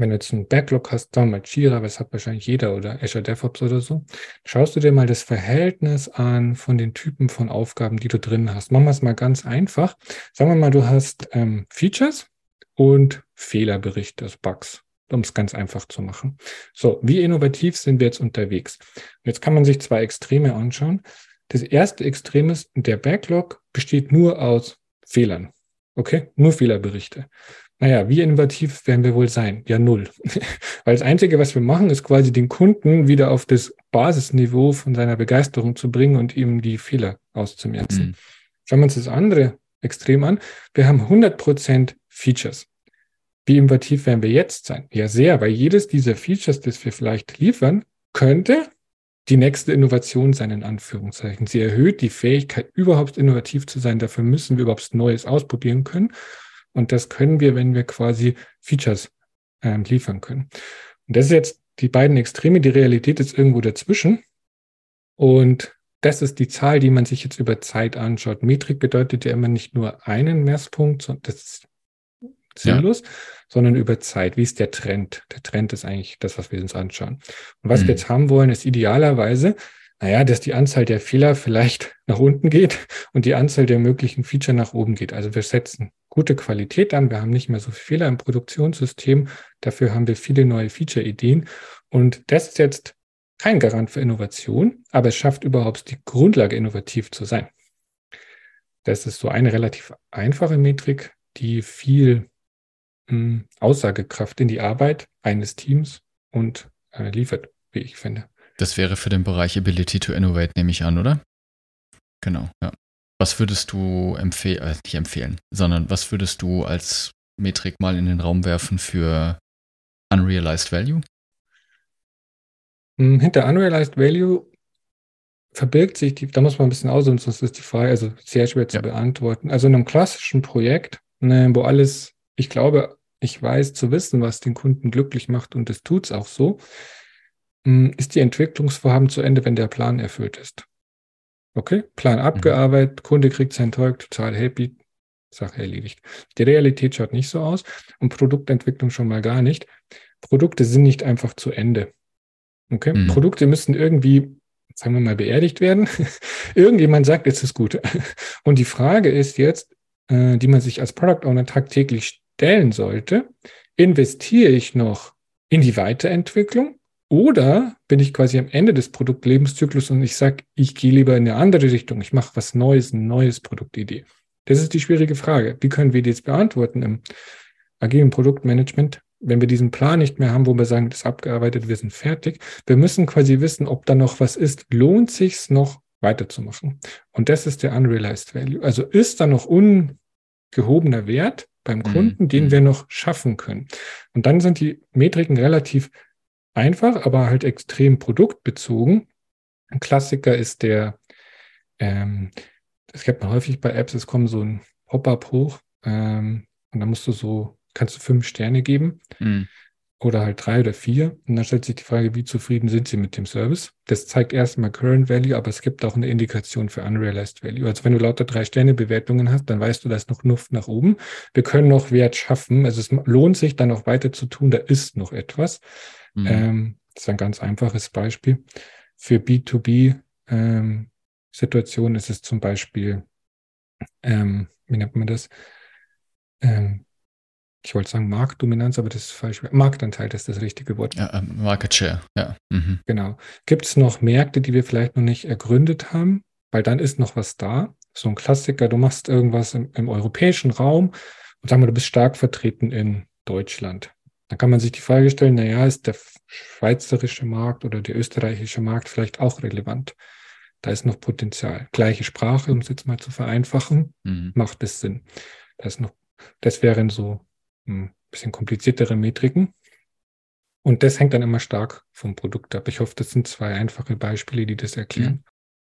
wenn du jetzt einen Backlog hast, wir mal Jira, aber das hat wahrscheinlich jeder oder Azure DevOps oder so, schaust du dir mal das Verhältnis an von den Typen von Aufgaben, die du drin hast. Machen wir es mal ganz einfach. Sagen wir mal, du hast ähm, Features und Fehlerberichte, also Bugs, um es ganz einfach zu machen. So, wie innovativ sind wir jetzt unterwegs? Jetzt kann man sich zwei Extreme anschauen. Das erste Extrem ist, der Backlog besteht nur aus Fehlern. Okay, nur Fehlerberichte. Naja, wie innovativ werden wir wohl sein? Ja, null. Weil das Einzige, was wir machen, ist quasi den Kunden wieder auf das Basisniveau von seiner Begeisterung zu bringen und ihm die Fehler auszumerzen. Mhm. Schauen wir uns das andere Extrem an. Wir haben 100% Features. Wie innovativ werden wir jetzt sein? Ja, sehr, weil jedes dieser Features, das wir vielleicht liefern, könnte die nächste Innovation sein, in Anführungszeichen. Sie erhöht die Fähigkeit, überhaupt innovativ zu sein. Dafür müssen wir überhaupt Neues ausprobieren können. Und das können wir, wenn wir quasi Features ähm, liefern können. Und das ist jetzt die beiden Extreme. Die Realität ist irgendwo dazwischen. Und das ist die Zahl, die man sich jetzt über Zeit anschaut. Metrik bedeutet ja immer nicht nur einen Messpunkt, sondern das ist sinnlos, ja. sondern über Zeit. Wie ist der Trend? Der Trend ist eigentlich das, was wir uns anschauen. Und was mhm. wir jetzt haben wollen, ist idealerweise, naja, dass die Anzahl der Fehler vielleicht nach unten geht und die Anzahl der möglichen Feature nach oben geht. Also wir setzen gute Qualität an. Wir haben nicht mehr so viele Fehler im Produktionssystem. Dafür haben wir viele neue Feature-Ideen. Und das ist jetzt kein Garant für Innovation, aber es schafft überhaupt die Grundlage, innovativ zu sein. Das ist so eine relativ einfache Metrik, die viel mh, Aussagekraft in die Arbeit eines Teams und äh, liefert, wie ich finde. Das wäre für den Bereich Ability to Innovate, nehme ich an, oder? Genau, ja. Was würdest du empfehlen, äh, nicht empfehlen, sondern was würdest du als Metrik mal in den Raum werfen für Unrealized Value? Hm, hinter Unrealized Value verbirgt sich die, da muss man ein bisschen ausholen, sonst ist die Frage also sehr schwer zu ja. beantworten. Also in einem klassischen Projekt, ne, wo alles, ich glaube, ich weiß zu wissen, was den Kunden glücklich macht und es auch so, hm, ist die Entwicklungsvorhaben zu Ende, wenn der Plan erfüllt ist. Okay, Plan mhm. abgearbeitet, mhm. Kunde kriegt sein Zeug, total happy, Sache erledigt. Die Realität schaut nicht so aus und Produktentwicklung schon mal gar nicht. Produkte sind nicht einfach zu Ende. Okay, mhm. Produkte müssen irgendwie, sagen wir mal, beerdigt werden. Irgendjemand sagt, es ist gut. Und die Frage ist jetzt, äh, die man sich als Product Owner tagtäglich stellen sollte, investiere ich noch in die Weiterentwicklung oder bin ich quasi am Ende des Produktlebenszyklus und ich sage, ich gehe lieber in eine andere Richtung, ich mache was Neues, ein neues Produktidee. Das ist die schwierige Frage. Wie können wir die jetzt beantworten im agilen Produktmanagement, wenn wir diesen Plan nicht mehr haben, wo wir sagen, das ist abgearbeitet, wir sind fertig. Wir müssen quasi wissen, ob da noch was ist. Lohnt sich's noch weiterzumachen? Und das ist der Unrealized Value. Also ist da noch ungehobener Wert beim mhm. Kunden, mhm. den wir noch schaffen können? Und dann sind die Metriken relativ einfach, aber halt extrem produktbezogen. Ein Klassiker ist der, ähm, das kennt man häufig bei Apps, es kommt so ein Pop-up hoch ähm, und dann musst du so, kannst du fünf Sterne geben mhm. Oder halt drei oder vier und dann stellt sich die Frage, wie zufrieden sind sie mit dem Service? Das zeigt erstmal Current Value, aber es gibt auch eine Indikation für Unrealized Value. Also wenn du lauter drei Sterne Bewertungen hast, dann weißt du, da ist noch Luft nach oben. Wir können noch Wert schaffen. Also es lohnt sich dann auch weiter zu tun. Da ist noch etwas. Mhm. Ähm, das ist ein ganz einfaches Beispiel. Für B2B-Situationen ähm, ist es zum Beispiel, ähm, wie nennt man das? Ähm, ich wollte sagen Marktdominanz, aber das ist falsch. Marktanteil ist das richtige Wort. Ja, ähm, Market Share, ja. Mhm. Genau. Gibt es noch Märkte, die wir vielleicht noch nicht ergründet haben? Weil dann ist noch was da. So ein Klassiker, du machst irgendwas im, im europäischen Raum und sagen wir, du bist stark vertreten in Deutschland. Dann kann man sich die Frage stellen, naja, ist der schweizerische Markt oder der österreichische Markt vielleicht auch relevant? Da ist noch Potenzial. Gleiche Sprache, um es jetzt mal zu vereinfachen, mhm. macht es Sinn. Das, noch, das wären so ein bisschen kompliziertere Metriken. Und das hängt dann immer stark vom Produkt ab. Ich hoffe, das sind zwei einfache Beispiele, die das erklären. Mhm.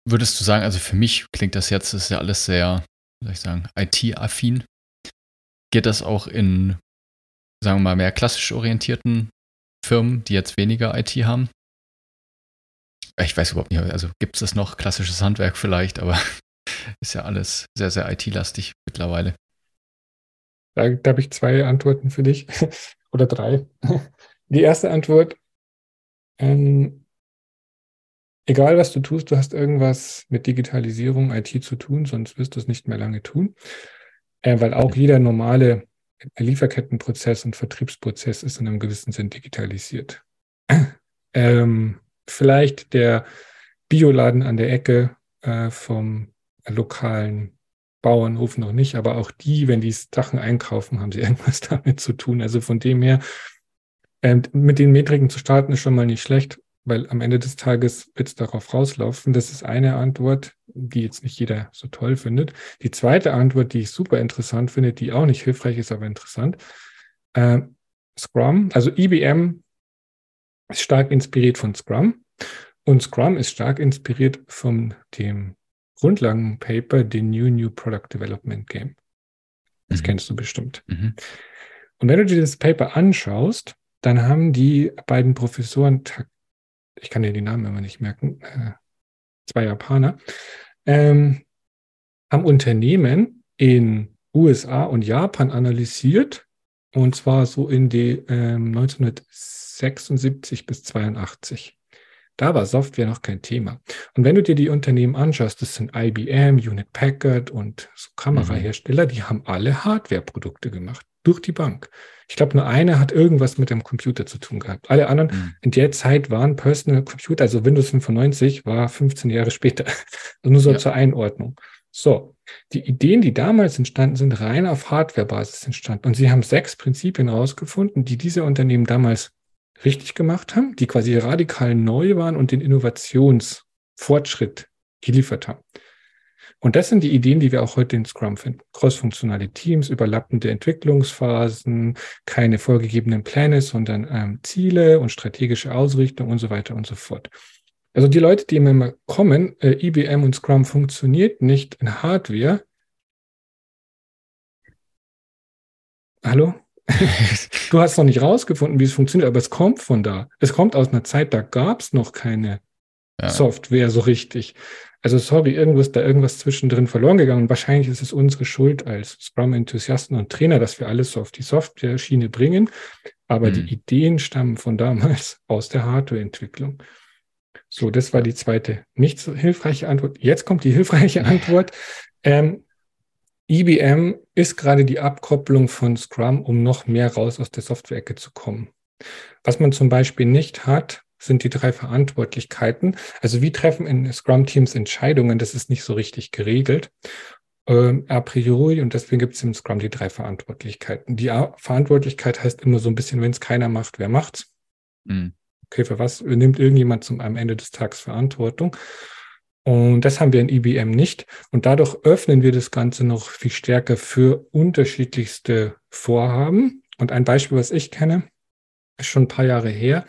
Würdest du sagen, also für mich klingt das jetzt, ist ja alles sehr, wie soll ich sagen, IT-affin. Geht das auch in sagen wir mal, mehr klassisch orientierten Firmen, die jetzt weniger IT haben. Ich weiß überhaupt nicht, also gibt es das noch, klassisches Handwerk vielleicht, aber ist ja alles sehr, sehr IT-lastig mittlerweile. Da, da habe ich zwei Antworten für dich oder drei. Die erste Antwort, ähm, egal was du tust, du hast irgendwas mit Digitalisierung, IT zu tun, sonst wirst du es nicht mehr lange tun, äh, weil auch jeder normale Lieferkettenprozess und Vertriebsprozess ist in einem gewissen Sinn digitalisiert. Ähm, vielleicht der Bioladen an der Ecke äh, vom lokalen Bauernhof noch nicht, aber auch die, wenn die Sachen einkaufen, haben sie irgendwas damit zu tun. Also von dem her, ähm, mit den Metriken zu starten, ist schon mal nicht schlecht, weil am Ende des Tages wird es darauf rauslaufen. Das ist eine Antwort, die jetzt nicht jeder so toll findet. Die zweite Antwort, die ich super interessant finde, die auch nicht hilfreich ist, aber interessant. Äh, Scrum, also IBM ist stark inspiriert von Scrum und Scrum ist stark inspiriert von dem Grundlagenpaper, den New New Product Development Game. Das mhm. kennst du bestimmt. Mhm. Und wenn du dir das Paper anschaust, dann haben die beiden Professoren, ich kann dir die Namen immer nicht merken, äh, zwei Japaner, ähm, haben Unternehmen in USA und Japan analysiert, und zwar so in die ähm, 1976 bis 82. Da war Software noch kein Thema. Und wenn du dir die Unternehmen anschaust, das sind IBM, Unit Packard und so Kamerahersteller, mhm. die haben alle Hardware-Produkte gemacht, durch die Bank. Ich glaube, nur einer hat irgendwas mit dem Computer zu tun gehabt. Alle anderen mhm. in der Zeit waren Personal Computer, also Windows 95 war 15 Jahre später. Also nur so ja. zur Einordnung. So, die Ideen, die damals entstanden sind, rein auf Hardware-Basis entstanden. Und sie haben sechs Prinzipien herausgefunden, die diese Unternehmen damals richtig gemacht haben, die quasi radikal neu waren und den Innovationsfortschritt geliefert haben. Und das sind die Ideen, die wir auch heute in Scrum finden. Crossfunktionale Teams, überlappende Entwicklungsphasen, keine vorgegebenen Pläne, sondern ähm, Ziele und strategische Ausrichtung und so weiter und so fort. Also die Leute, die immer kommen, äh, IBM und Scrum funktioniert nicht in Hardware. Hallo? du hast noch nicht rausgefunden, wie es funktioniert, aber es kommt von da. Es kommt aus einer Zeit, da gab es noch keine ja. Software so richtig. Also sorry, irgendwas da irgendwas zwischendrin verloren gegangen. wahrscheinlich ist es unsere Schuld als Scrum-Enthusiasten und Trainer, dass wir alles so auf die Software-Schiene bringen. Aber mhm. die Ideen stammen von damals aus der Hardware-Entwicklung. So, das war die zweite nicht so hilfreiche Antwort. Jetzt kommt die hilfreiche Antwort. Ähm, IBM ist gerade die Abkopplung von Scrum, um noch mehr raus aus der Software-Ecke zu kommen. Was man zum Beispiel nicht hat, sind die drei Verantwortlichkeiten. Also wie treffen in Scrum-Teams Entscheidungen? Das ist nicht so richtig geregelt. Ähm, a priori und deswegen gibt es im Scrum die drei Verantwortlichkeiten. Die a Verantwortlichkeit heißt immer so ein bisschen, wenn es keiner macht, wer macht's? Mhm. Okay, für was nimmt irgendjemand zum, am Ende des Tages Verantwortung? Und das haben wir in IBM nicht. Und dadurch öffnen wir das Ganze noch viel stärker für unterschiedlichste Vorhaben. Und ein Beispiel, was ich kenne, ist schon ein paar Jahre her.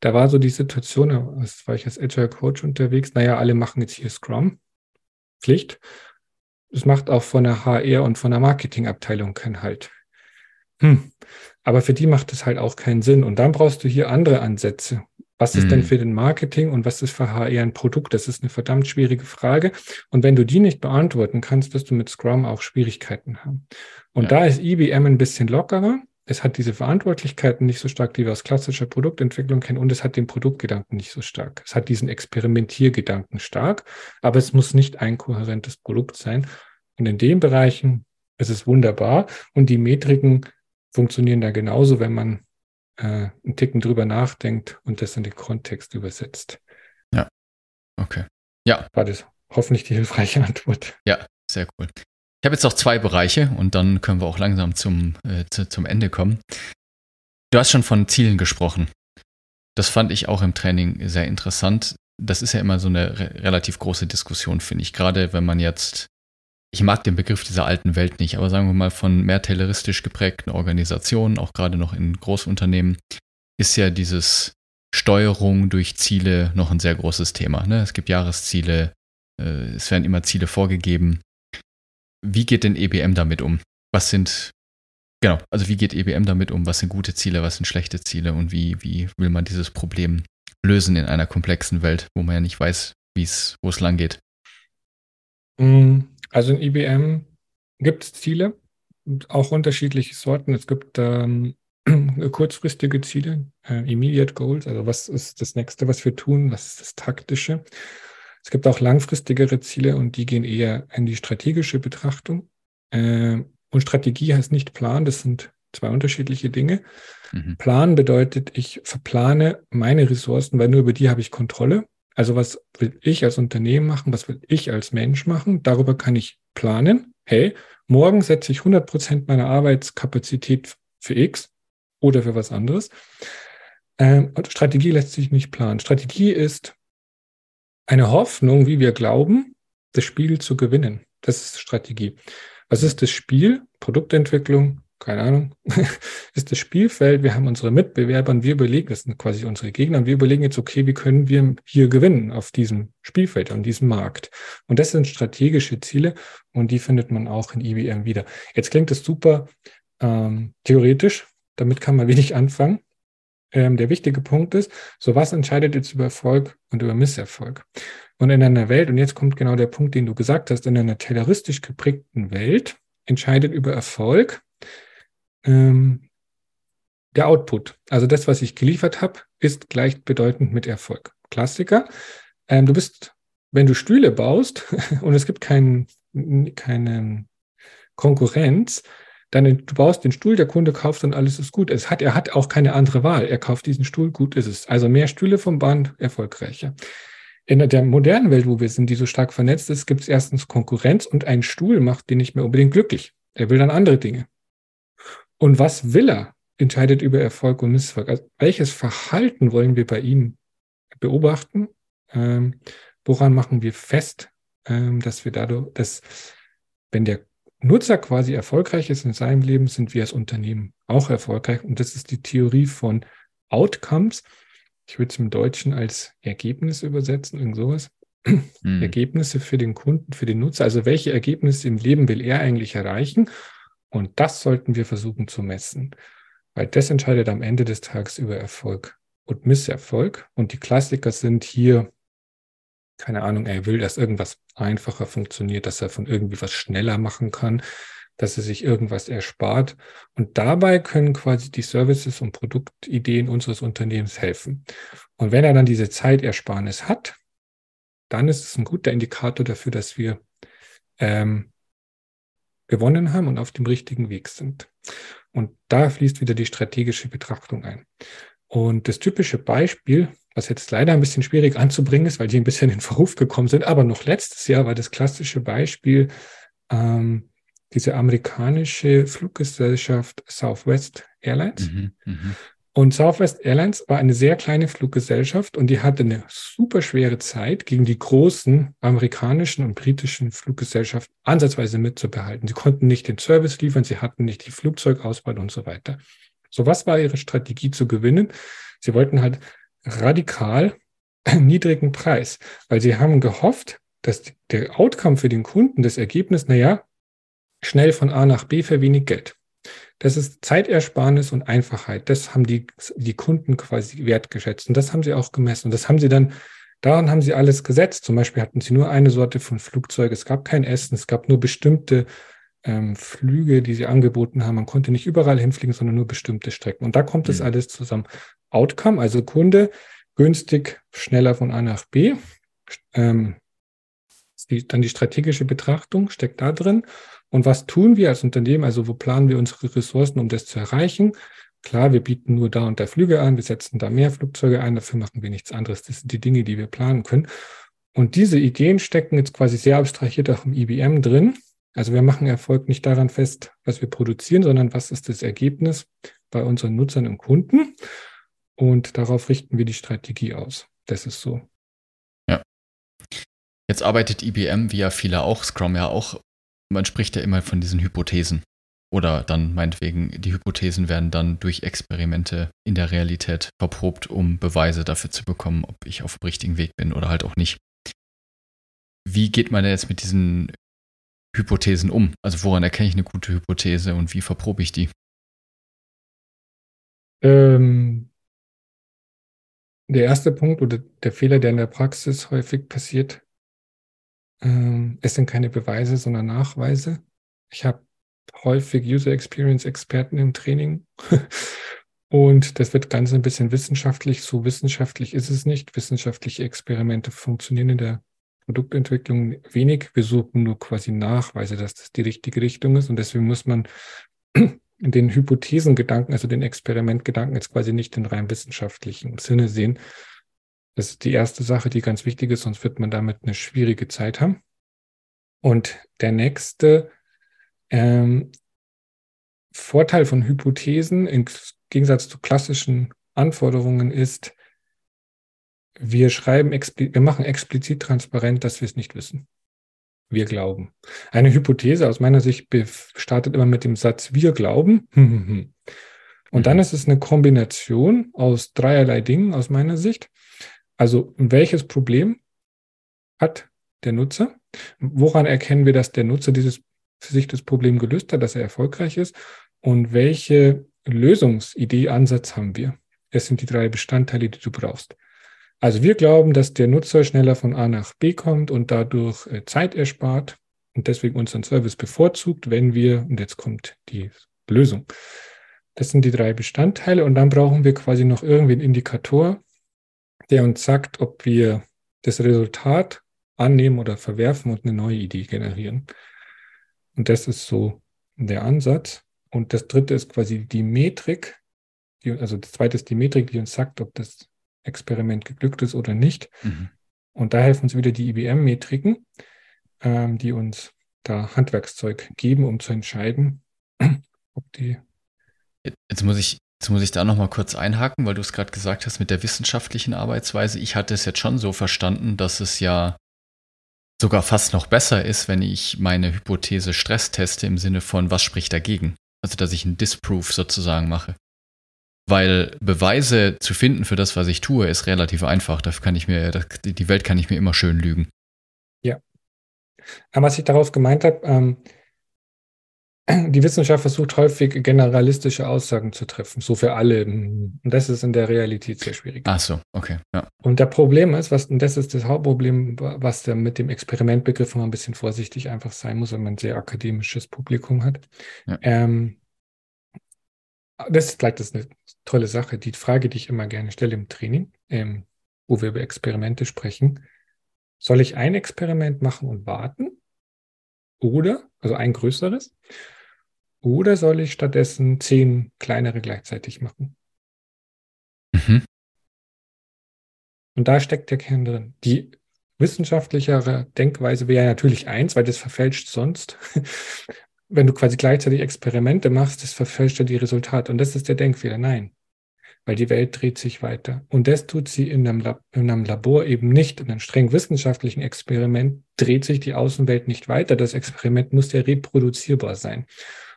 Da war so die Situation, da war ich als Agile Coach unterwegs. Naja, alle machen jetzt hier Scrum. Pflicht. Das macht auch von der HR und von der Marketingabteilung keinen Halt. Hm. Aber für die macht es halt auch keinen Sinn. Und dann brauchst du hier andere Ansätze. Was ist mhm. denn für den Marketing und was ist für HR ein Produkt? Das ist eine verdammt schwierige Frage. Und wenn du die nicht beantworten kannst, wirst du mit Scrum auch Schwierigkeiten haben. Und ja. da ist IBM ein bisschen lockerer. Es hat diese Verantwortlichkeiten nicht so stark, die wir aus klassischer Produktentwicklung kennen, und es hat den Produktgedanken nicht so stark. Es hat diesen Experimentiergedanken stark, aber es muss nicht ein kohärentes Produkt sein. Und in den Bereichen ist es wunderbar. Und die Metriken funktionieren da genauso, wenn man äh, einen Ticken drüber nachdenkt und das in den Kontext übersetzt. Ja. Okay. Ja. War das hoffentlich die hilfreiche Antwort. Ja, sehr cool. Ich habe jetzt noch zwei Bereiche und dann können wir auch langsam zum, äh, zu, zum Ende kommen. Du hast schon von Zielen gesprochen. Das fand ich auch im Training sehr interessant. Das ist ja immer so eine re relativ große Diskussion, finde ich. Gerade wenn man jetzt ich mag den Begriff dieser alten Welt nicht, aber sagen wir mal von mehr tayloristisch geprägten Organisationen, auch gerade noch in Großunternehmen, ist ja dieses Steuerung durch Ziele noch ein sehr großes Thema. Ne? Es gibt Jahresziele, äh, es werden immer Ziele vorgegeben. Wie geht denn EBM damit um? Was sind, genau, also wie geht EBM damit um? Was sind gute Ziele, was sind schlechte Ziele und wie, wie will man dieses Problem lösen in einer komplexen Welt, wo man ja nicht weiß, wo es lang geht? Also in IBM gibt es Ziele auch unterschiedliche Sorten. Es gibt ähm, kurzfristige Ziele, äh, Immediate Goals, also was ist das nächste, was wir tun, was ist das taktische. Es gibt auch langfristigere Ziele und die gehen eher in die strategische Betrachtung. Äh, und Strategie heißt nicht Plan, das sind zwei unterschiedliche Dinge. Mhm. Plan bedeutet, ich verplane meine Ressourcen, weil nur über die habe ich Kontrolle. Also was will ich als Unternehmen machen? Was will ich als Mensch machen? Darüber kann ich planen. Hey, morgen setze ich 100 Prozent meiner Arbeitskapazität für X oder für was anderes. Ähm, Strategie lässt sich nicht planen. Strategie ist eine Hoffnung, wie wir glauben, das Spiel zu gewinnen. Das ist Strategie. Was ist das Spiel? Produktentwicklung, keine Ahnung, ist das Spielfeld. Wir haben unsere Mitbewerber und wir überlegen, das sind quasi unsere Gegner, und wir überlegen jetzt, okay, wie können wir hier gewinnen auf diesem Spielfeld, an diesem Markt? Und das sind strategische Ziele und die findet man auch in IBM wieder. Jetzt klingt das super ähm, theoretisch, damit kann man wenig anfangen. Ähm, der wichtige Punkt ist, so was entscheidet jetzt über Erfolg und über Misserfolg? Und in einer Welt, und jetzt kommt genau der Punkt, den du gesagt hast, in einer tayloristisch geprägten Welt entscheidet über Erfolg ähm, der Output. Also das, was ich geliefert habe, ist gleichbedeutend mit Erfolg. Klassiker. Ähm, du bist, wenn du Stühle baust und es gibt kein, keine Konkurrenz, dann du baust den Stuhl, der Kunde kauft und alles ist gut. Es hat, er hat auch keine andere Wahl. Er kauft diesen Stuhl, gut ist es. Also mehr Stühle vom Band, erfolgreicher. In der modernen Welt, wo wir sind, die so stark vernetzt ist, gibt es erstens Konkurrenz und ein Stuhl macht den nicht mehr unbedingt glücklich. Er will dann andere Dinge. Und was will er, entscheidet über Erfolg und Misserfolg. Also welches Verhalten wollen wir bei ihm beobachten? Ähm, woran machen wir fest, ähm, dass wir dadurch, dass wenn der Nutzer quasi erfolgreich ist in seinem Leben, sind wir als Unternehmen auch erfolgreich. Und das ist die Theorie von Outcomes. Ich würde es im Deutschen als Ergebnis übersetzen, irgend sowas. Mhm. Ergebnisse für den Kunden, für den Nutzer. Also welche Ergebnisse im Leben will er eigentlich erreichen? Und das sollten wir versuchen zu messen, weil das entscheidet am Ende des Tages über Erfolg und Misserfolg. Und die Klassiker sind hier, keine Ahnung, er will, dass irgendwas einfacher funktioniert, dass er von irgendwie was schneller machen kann, dass er sich irgendwas erspart. Und dabei können quasi die Services und Produktideen unseres Unternehmens helfen. Und wenn er dann diese Zeitersparnis hat, dann ist es ein guter Indikator dafür, dass wir ähm, gewonnen haben und auf dem richtigen Weg sind. Und da fließt wieder die strategische Betrachtung ein. Und das typische Beispiel, was jetzt leider ein bisschen schwierig anzubringen ist, weil die ein bisschen in Verruf gekommen sind, aber noch letztes Jahr war das klassische Beispiel ähm, diese amerikanische Fluggesellschaft Southwest Airlines. Mhm, mh. Und Southwest Airlines war eine sehr kleine Fluggesellschaft und die hatte eine super schwere Zeit, gegen die großen amerikanischen und britischen Fluggesellschaften ansatzweise mitzubehalten. Sie konnten nicht den Service liefern, sie hatten nicht die Flugzeugauswahl und so weiter. So was war ihre Strategie zu gewinnen? Sie wollten halt radikal niedrigen Preis, weil sie haben gehofft, dass der Outcome für den Kunden, das Ergebnis, naja, schnell von A nach B für wenig Geld. Das ist Zeitersparnis und Einfachheit. Das haben die, die Kunden quasi wertgeschätzt. Und das haben sie auch gemessen. Und das haben sie dann, daran haben sie alles gesetzt. Zum Beispiel hatten sie nur eine Sorte von Flugzeug. Es gab kein Essen. Es gab nur bestimmte ähm, Flüge, die sie angeboten haben. Man konnte nicht überall hinfliegen, sondern nur bestimmte Strecken. Und da kommt mhm. das alles zusammen. Outcome, also Kunde, günstig, schneller von A nach B. Ähm, dann die strategische Betrachtung steckt da drin. Und was tun wir als Unternehmen? Also wo planen wir unsere Ressourcen, um das zu erreichen? Klar, wir bieten nur da und da Flüge an, wir setzen da mehr Flugzeuge ein, dafür machen wir nichts anderes. Das sind die Dinge, die wir planen können. Und diese Ideen stecken jetzt quasi sehr abstrahiert auch im IBM drin. Also wir machen Erfolg nicht daran fest, was wir produzieren, sondern was ist das Ergebnis bei unseren Nutzern und Kunden. Und darauf richten wir die Strategie aus. Das ist so. Ja. Jetzt arbeitet IBM, wie ja viele auch, Scrum ja auch man spricht ja immer von diesen Hypothesen. Oder dann meinetwegen, die Hypothesen werden dann durch Experimente in der Realität verprobt, um Beweise dafür zu bekommen, ob ich auf dem richtigen Weg bin oder halt auch nicht. Wie geht man jetzt mit diesen Hypothesen um? Also woran erkenne ich eine gute Hypothese und wie verprobe ich die? Ähm, der erste Punkt oder der Fehler, der in der Praxis häufig passiert, ähm, es sind keine Beweise, sondern Nachweise. Ich habe häufig User Experience Experten im Training. Und das wird ganz ein bisschen wissenschaftlich. So wissenschaftlich ist es nicht. Wissenschaftliche Experimente funktionieren in der Produktentwicklung wenig. Wir suchen nur quasi Nachweise, dass das die richtige Richtung ist. Und deswegen muss man den Hypothesengedanken, also den Experimentgedanken jetzt quasi nicht in rein wissenschaftlichen Sinne sehen. Das ist die erste Sache, die ganz wichtig ist, sonst wird man damit eine schwierige Zeit haben. Und der nächste ähm, Vorteil von Hypothesen im Gegensatz zu klassischen Anforderungen ist, wir schreiben, wir machen explizit transparent, dass wir es nicht wissen. Wir glauben. Eine Hypothese aus meiner Sicht startet immer mit dem Satz, wir glauben. Und dann mhm. ist es eine Kombination aus dreierlei Dingen aus meiner Sicht. Also, welches Problem hat der Nutzer? Woran erkennen wir, dass der Nutzer dieses für sich das Problem gelöst hat, dass er erfolgreich ist? Und welche Lösungsidee, Ansatz haben wir? Das sind die drei Bestandteile, die du brauchst. Also wir glauben, dass der Nutzer schneller von A nach B kommt und dadurch äh, Zeit erspart und deswegen unseren Service bevorzugt, wenn wir, und jetzt kommt die Lösung. Das sind die drei Bestandteile und dann brauchen wir quasi noch irgendwie einen Indikator, der uns sagt, ob wir das Resultat annehmen oder verwerfen und eine neue Idee generieren. Und das ist so der Ansatz. Und das dritte ist quasi die Metrik, die, also das zweite ist die Metrik, die uns sagt, ob das Experiment geglückt ist oder nicht. Mhm. Und da helfen uns wieder die IBM-Metriken, ähm, die uns da Handwerkszeug geben, um zu entscheiden, ob die. Jetzt muss ich, jetzt muss ich da nochmal kurz einhaken, weil du es gerade gesagt hast mit der wissenschaftlichen Arbeitsweise. Ich hatte es jetzt schon so verstanden, dass es ja sogar fast noch besser ist, wenn ich meine Hypothese stressteste im Sinne von, was spricht dagegen? Also, dass ich ein Disproof sozusagen mache. Weil Beweise zu finden für das, was ich tue, ist relativ einfach. Dafür kann ich mir, die Welt kann ich mir immer schön lügen. Ja. Aber was ich daraus gemeint habe, ähm, die Wissenschaft versucht häufig generalistische Aussagen zu treffen, so für alle. Und das ist in der Realität sehr schwierig. Ach so, okay. Ja. Und der Problem ist, was, und das ist das Hauptproblem, was der mit dem Experimentbegriff immer ein bisschen vorsichtig einfach sein muss, wenn man ein sehr akademisches Publikum hat. Ja. Ähm, das ist vielleicht das eine tolle Sache. Die Frage, die ich immer gerne stelle im Training, ähm, wo wir über Experimente sprechen. Soll ich ein Experiment machen und warten? Oder, also ein größeres? Oder soll ich stattdessen zehn kleinere gleichzeitig machen? Mhm. Und da steckt der Kern drin. Die wissenschaftlichere Denkweise wäre natürlich eins, weil das verfälscht sonst. Wenn du quasi gleichzeitig Experimente machst, das verfälscht ja die Resultate. Und das ist der Denkfehler. Nein, weil die Welt dreht sich weiter. Und das tut sie in einem, Lab in einem Labor eben nicht. In einem streng wissenschaftlichen Experiment dreht sich die Außenwelt nicht weiter. Das Experiment muss ja reproduzierbar sein.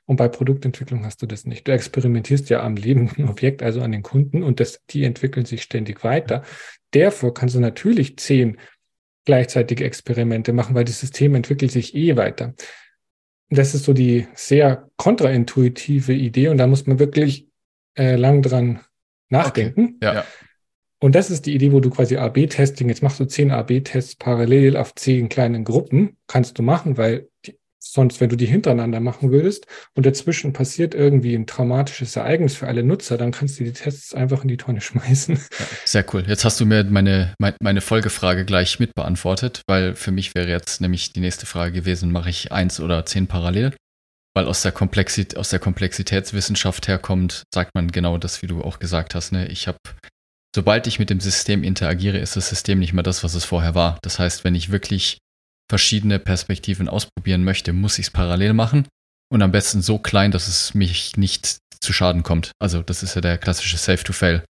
Und bei Produktentwicklung hast du das nicht. Du experimentierst ja am lebenden Objekt, also an den Kunden, und das, die entwickeln sich ständig weiter. Davor kannst du natürlich zehn gleichzeitige Experimente machen, weil das System entwickelt sich eh weiter. Das ist so die sehr kontraintuitive Idee und da muss man wirklich äh, lang dran nachdenken. Okay. Ja. Und das ist die Idee, wo du quasi AB-Testing, jetzt machst du zehn AB-Tests parallel auf zehn kleinen Gruppen, kannst du machen, weil sonst, wenn du die hintereinander machen würdest und dazwischen passiert irgendwie ein traumatisches Ereignis für alle Nutzer, dann kannst du die Tests einfach in die Tonne schmeißen. Ja, sehr cool. Jetzt hast du mir meine, meine Folgefrage gleich mit beantwortet, weil für mich wäre jetzt nämlich die nächste Frage gewesen, mache ich eins oder zehn parallel? Weil aus der, Komplexit aus der Komplexitätswissenschaft herkommt, sagt man genau das, wie du auch gesagt hast. Ne? Ich habe sobald ich mit dem System interagiere, ist das System nicht mehr das, was es vorher war. Das heißt, wenn ich wirklich verschiedene Perspektiven ausprobieren möchte, muss ich es parallel machen und am besten so klein, dass es mich nicht zu Schaden kommt. Also das ist ja der klassische Save-to-Fail.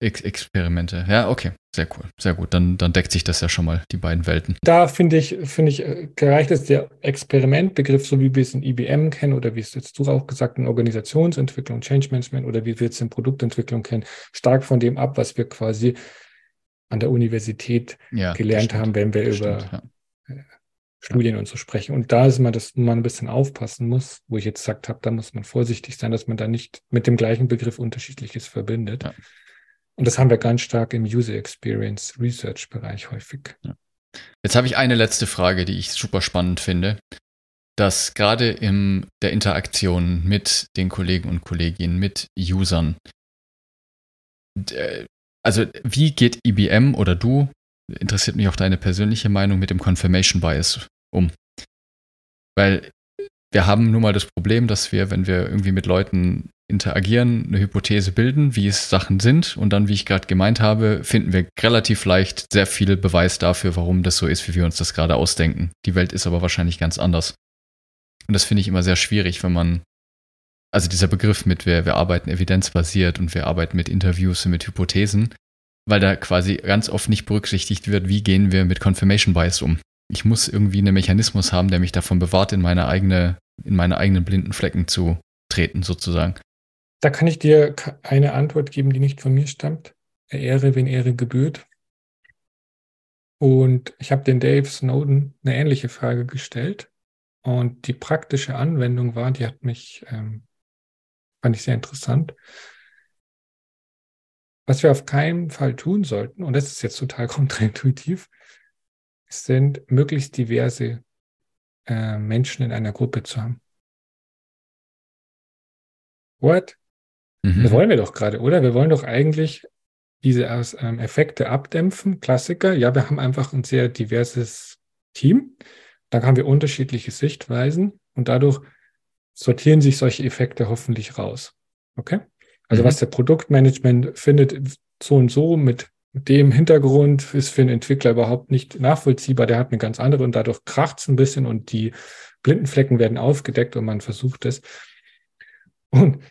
Experimente. Ja, okay, sehr cool, sehr gut. Dann, dann deckt sich das ja schon mal, die beiden Welten. Da finde ich, finde ich, äh, gereicht ist der Experimentbegriff, so wie wir es in IBM kennen oder wie es jetzt du auch gesagt in Organisationsentwicklung, Change Management oder wie wir es in Produktentwicklung kennen, stark von dem ab, was wir quasi an der Universität ja, gelernt haben, wenn wir über ja. Äh, Studien und so sprechen. Und da ist man, dass man ein bisschen aufpassen muss, wo ich jetzt gesagt habe, da muss man vorsichtig sein, dass man da nicht mit dem gleichen Begriff unterschiedliches verbindet. Ja. Und das haben wir ganz stark im User Experience Research Bereich häufig. Jetzt habe ich eine letzte Frage, die ich super spannend finde. dass gerade in der Interaktion mit den Kollegen und Kolleginnen, mit Usern, also wie geht IBM oder du, interessiert mich auch deine persönliche Meinung mit dem Confirmation Bias um? Weil wir haben nun mal das Problem, dass wir, wenn wir irgendwie mit Leuten interagieren, eine Hypothese bilden, wie es Sachen sind und dann, wie ich gerade gemeint habe, finden wir relativ leicht sehr viel Beweis dafür, warum das so ist, wie wir uns das gerade ausdenken. Die Welt ist aber wahrscheinlich ganz anders. Und das finde ich immer sehr schwierig, wenn man, also dieser Begriff mit, wir, wir arbeiten evidenzbasiert und wir arbeiten mit Interviews und mit Hypothesen, weil da quasi ganz oft nicht berücksichtigt wird, wie gehen wir mit Confirmation Bias um. Ich muss irgendwie einen Mechanismus haben, der mich davon bewahrt, in meine eigene, in meine eigenen blinden Flecken zu treten, sozusagen. Da kann ich dir eine Antwort geben, die nicht von mir stammt. Ehre, wenn Ehre gebührt. Und ich habe den Dave Snowden eine ähnliche Frage gestellt. Und die praktische Anwendung war, die hat mich, ähm, fand ich sehr interessant. Was wir auf keinen Fall tun sollten, und das ist jetzt total kontraintuitiv, sind möglichst diverse äh, Menschen in einer Gruppe zu haben. What? Mhm. Das wollen wir doch gerade, oder? Wir wollen doch eigentlich diese ähm, Effekte abdämpfen. Klassiker, ja, wir haben einfach ein sehr diverses Team. Da haben wir unterschiedliche Sichtweisen und dadurch sortieren sich solche Effekte hoffentlich raus. Okay? Also mhm. was der Produktmanagement findet, so und so mit, mit dem Hintergrund ist für einen Entwickler überhaupt nicht nachvollziehbar. Der hat eine ganz andere und dadurch kracht es ein bisschen und die blinden Flecken werden aufgedeckt und man versucht es. Und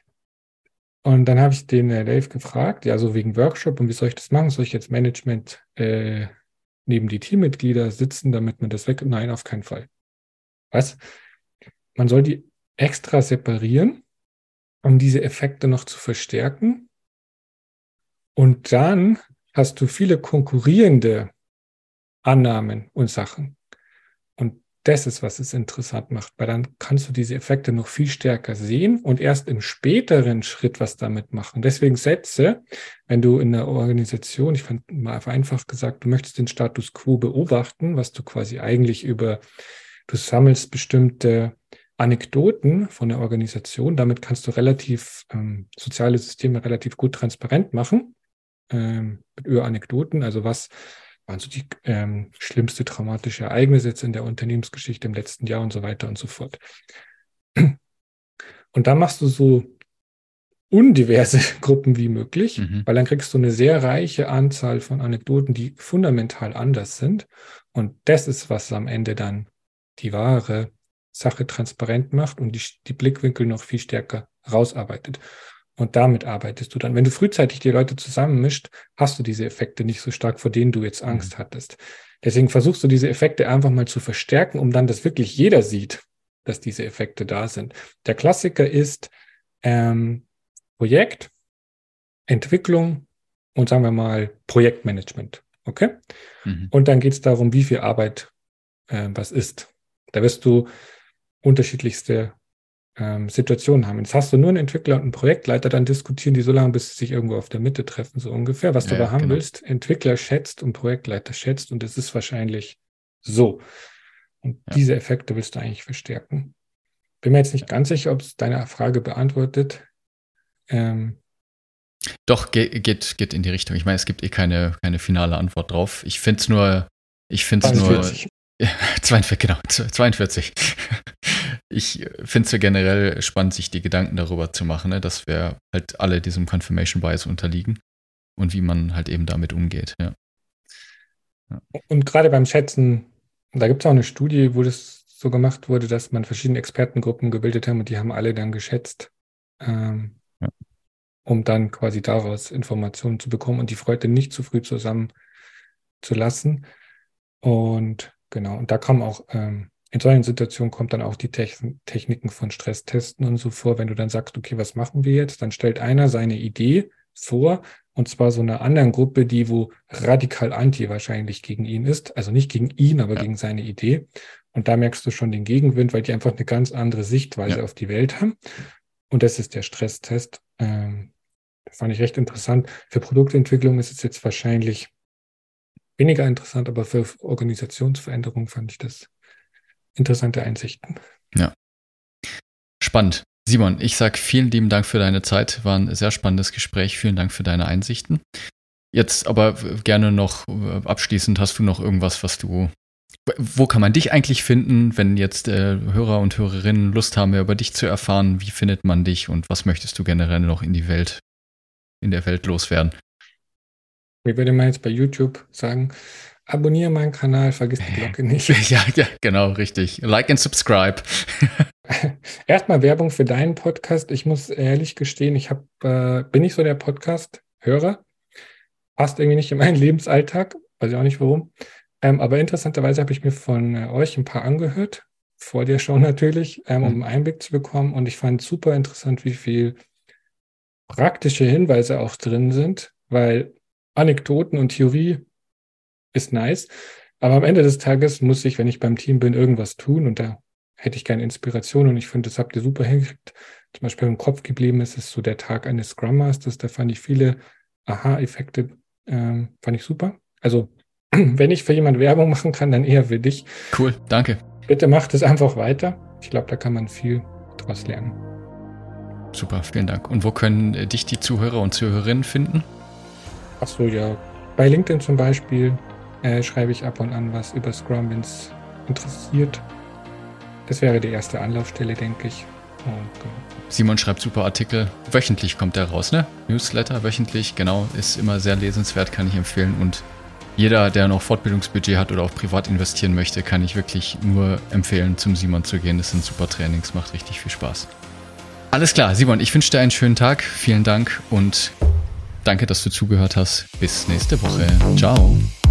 und dann habe ich den äh, Dave gefragt, ja, so wegen Workshop und wie soll ich das machen? Soll ich jetzt Management äh, neben die Teammitglieder sitzen, damit man das weg? Nein, auf keinen Fall. Was? Man soll die extra separieren, um diese Effekte noch zu verstärken. Und dann hast du viele konkurrierende Annahmen und Sachen das ist, was es interessant macht, weil dann kannst du diese Effekte noch viel stärker sehen und erst im späteren Schritt was damit machen. Deswegen setze, wenn du in einer Organisation, ich fand mal einfach gesagt, du möchtest den Status quo beobachten, was du quasi eigentlich über, du sammelst bestimmte Anekdoten von der Organisation, damit kannst du relativ ähm, soziale Systeme relativ gut transparent machen ähm, über Anekdoten, also was waren so die ähm, schlimmste traumatische Ereignisse jetzt in der Unternehmensgeschichte im letzten Jahr und so weiter und so fort. Und da machst du so undiverse Gruppen wie möglich, mhm. weil dann kriegst du eine sehr reiche Anzahl von Anekdoten, die fundamental anders sind. Und das ist, was am Ende dann die wahre Sache transparent macht und die, die Blickwinkel noch viel stärker rausarbeitet. Und damit arbeitest du dann. Wenn du frühzeitig die Leute zusammenmischt, hast du diese Effekte nicht so stark, vor denen du jetzt Angst mhm. hattest. Deswegen versuchst du diese Effekte einfach mal zu verstärken, um dann, dass wirklich jeder sieht, dass diese Effekte da sind. Der Klassiker ist ähm, Projekt, Entwicklung und sagen wir mal Projektmanagement. Okay? Mhm. Und dann geht es darum, wie viel Arbeit äh, was ist. Da wirst du unterschiedlichste ähm, Situationen haben. Jetzt hast du nur einen Entwickler und einen Projektleiter, dann diskutieren die so lange, bis sie sich irgendwo auf der Mitte treffen, so ungefähr. Was du ja, aber haben genau. willst, Entwickler schätzt und Projektleiter schätzt und es ist wahrscheinlich so. Und ja. diese Effekte willst du eigentlich verstärken. Bin mir jetzt nicht ganz sicher, ob es deine Frage beantwortet. Ähm, Doch, geht, geht, geht in die Richtung. Ich meine, es gibt eh keine, keine finale Antwort drauf. Ich finde es nur, ich finde es nur. 42, genau, 42 ich finde es ja generell spannend, sich die Gedanken darüber zu machen, ne, dass wir halt alle diesem Confirmation Bias unterliegen und wie man halt eben damit umgeht. Ja. Ja. Und gerade beim Schätzen, da gibt es auch eine Studie, wo das so gemacht wurde, dass man verschiedene Expertengruppen gebildet haben und die haben alle dann geschätzt, ähm, ja. um dann quasi daraus Informationen zu bekommen und die Freude nicht zu früh zusammen zu lassen. Und genau, und da kam auch ähm, in solchen Situationen kommt dann auch die Techniken von Stresstesten und so vor. Wenn du dann sagst, okay, was machen wir jetzt? Dann stellt einer seine Idee vor und zwar so einer anderen Gruppe, die wo radikal anti wahrscheinlich gegen ihn ist. Also nicht gegen ihn, aber ja. gegen seine Idee. Und da merkst du schon den Gegenwind, weil die einfach eine ganz andere Sichtweise ja. auf die Welt haben. Und das ist der Stresstest. Ähm, das fand ich recht interessant. Für Produktentwicklung ist es jetzt wahrscheinlich weniger interessant, aber für Organisationsveränderung fand ich das interessante Einsichten. Ja. Spannend. Simon, ich sage vielen lieben Dank für deine Zeit. War ein sehr spannendes Gespräch. Vielen Dank für deine Einsichten. Jetzt aber gerne noch äh, abschließend, hast du noch irgendwas, was du wo kann man dich eigentlich finden, wenn jetzt äh, Hörer und Hörerinnen Lust haben, mehr über dich zu erfahren? Wie findet man dich und was möchtest du generell noch in die Welt, in der Welt loswerden? Wie würde man jetzt bei YouTube sagen? Abonniere meinen Kanal, vergiss die Glocke nicht. ja, ja, genau, richtig. Like and subscribe. Erstmal Werbung für deinen Podcast. Ich muss ehrlich gestehen, ich hab, äh, bin nicht so der Podcast-Hörer. Passt irgendwie nicht in meinen Lebensalltag. Weiß ich auch nicht warum. Ähm, aber interessanterweise habe ich mir von äh, euch ein paar angehört, vor der Show natürlich, ähm, um mhm. einen Einblick zu bekommen. Und ich fand super interessant, wie viel praktische Hinweise auch drin sind, weil Anekdoten und Theorie ist nice. Aber am Ende des Tages muss ich, wenn ich beim Team bin, irgendwas tun und da hätte ich keine Inspiration und ich finde, das habt ihr super hingekriegt. Zum Beispiel im Kopf geblieben ist es so der Tag eines Scrum Masters, da fand ich viele Aha-Effekte, ähm, fand ich super. Also wenn ich für jemand Werbung machen kann, dann eher für dich. Cool, danke. Bitte macht es einfach weiter. Ich glaube, da kann man viel draus lernen. Super, vielen Dank. Und wo können äh, dich die Zuhörer und Zuhörerinnen finden? Ach so, ja. Bei LinkedIn zum Beispiel äh, schreibe ich ab und an was über Scrum, wenn es interessiert. Das wäre die erste Anlaufstelle, denke ich. Und, genau. Simon schreibt super Artikel. Wöchentlich kommt der raus, ne? Newsletter wöchentlich, genau. Ist immer sehr lesenswert, kann ich empfehlen. Und jeder, der noch Fortbildungsbudget hat oder auch privat investieren möchte, kann ich wirklich nur empfehlen, zum Simon zu gehen. Das sind super Trainings, macht richtig viel Spaß. Alles klar, Simon, ich wünsche dir einen schönen Tag. Vielen Dank und danke, dass du zugehört hast. Bis nächste Woche. Ciao.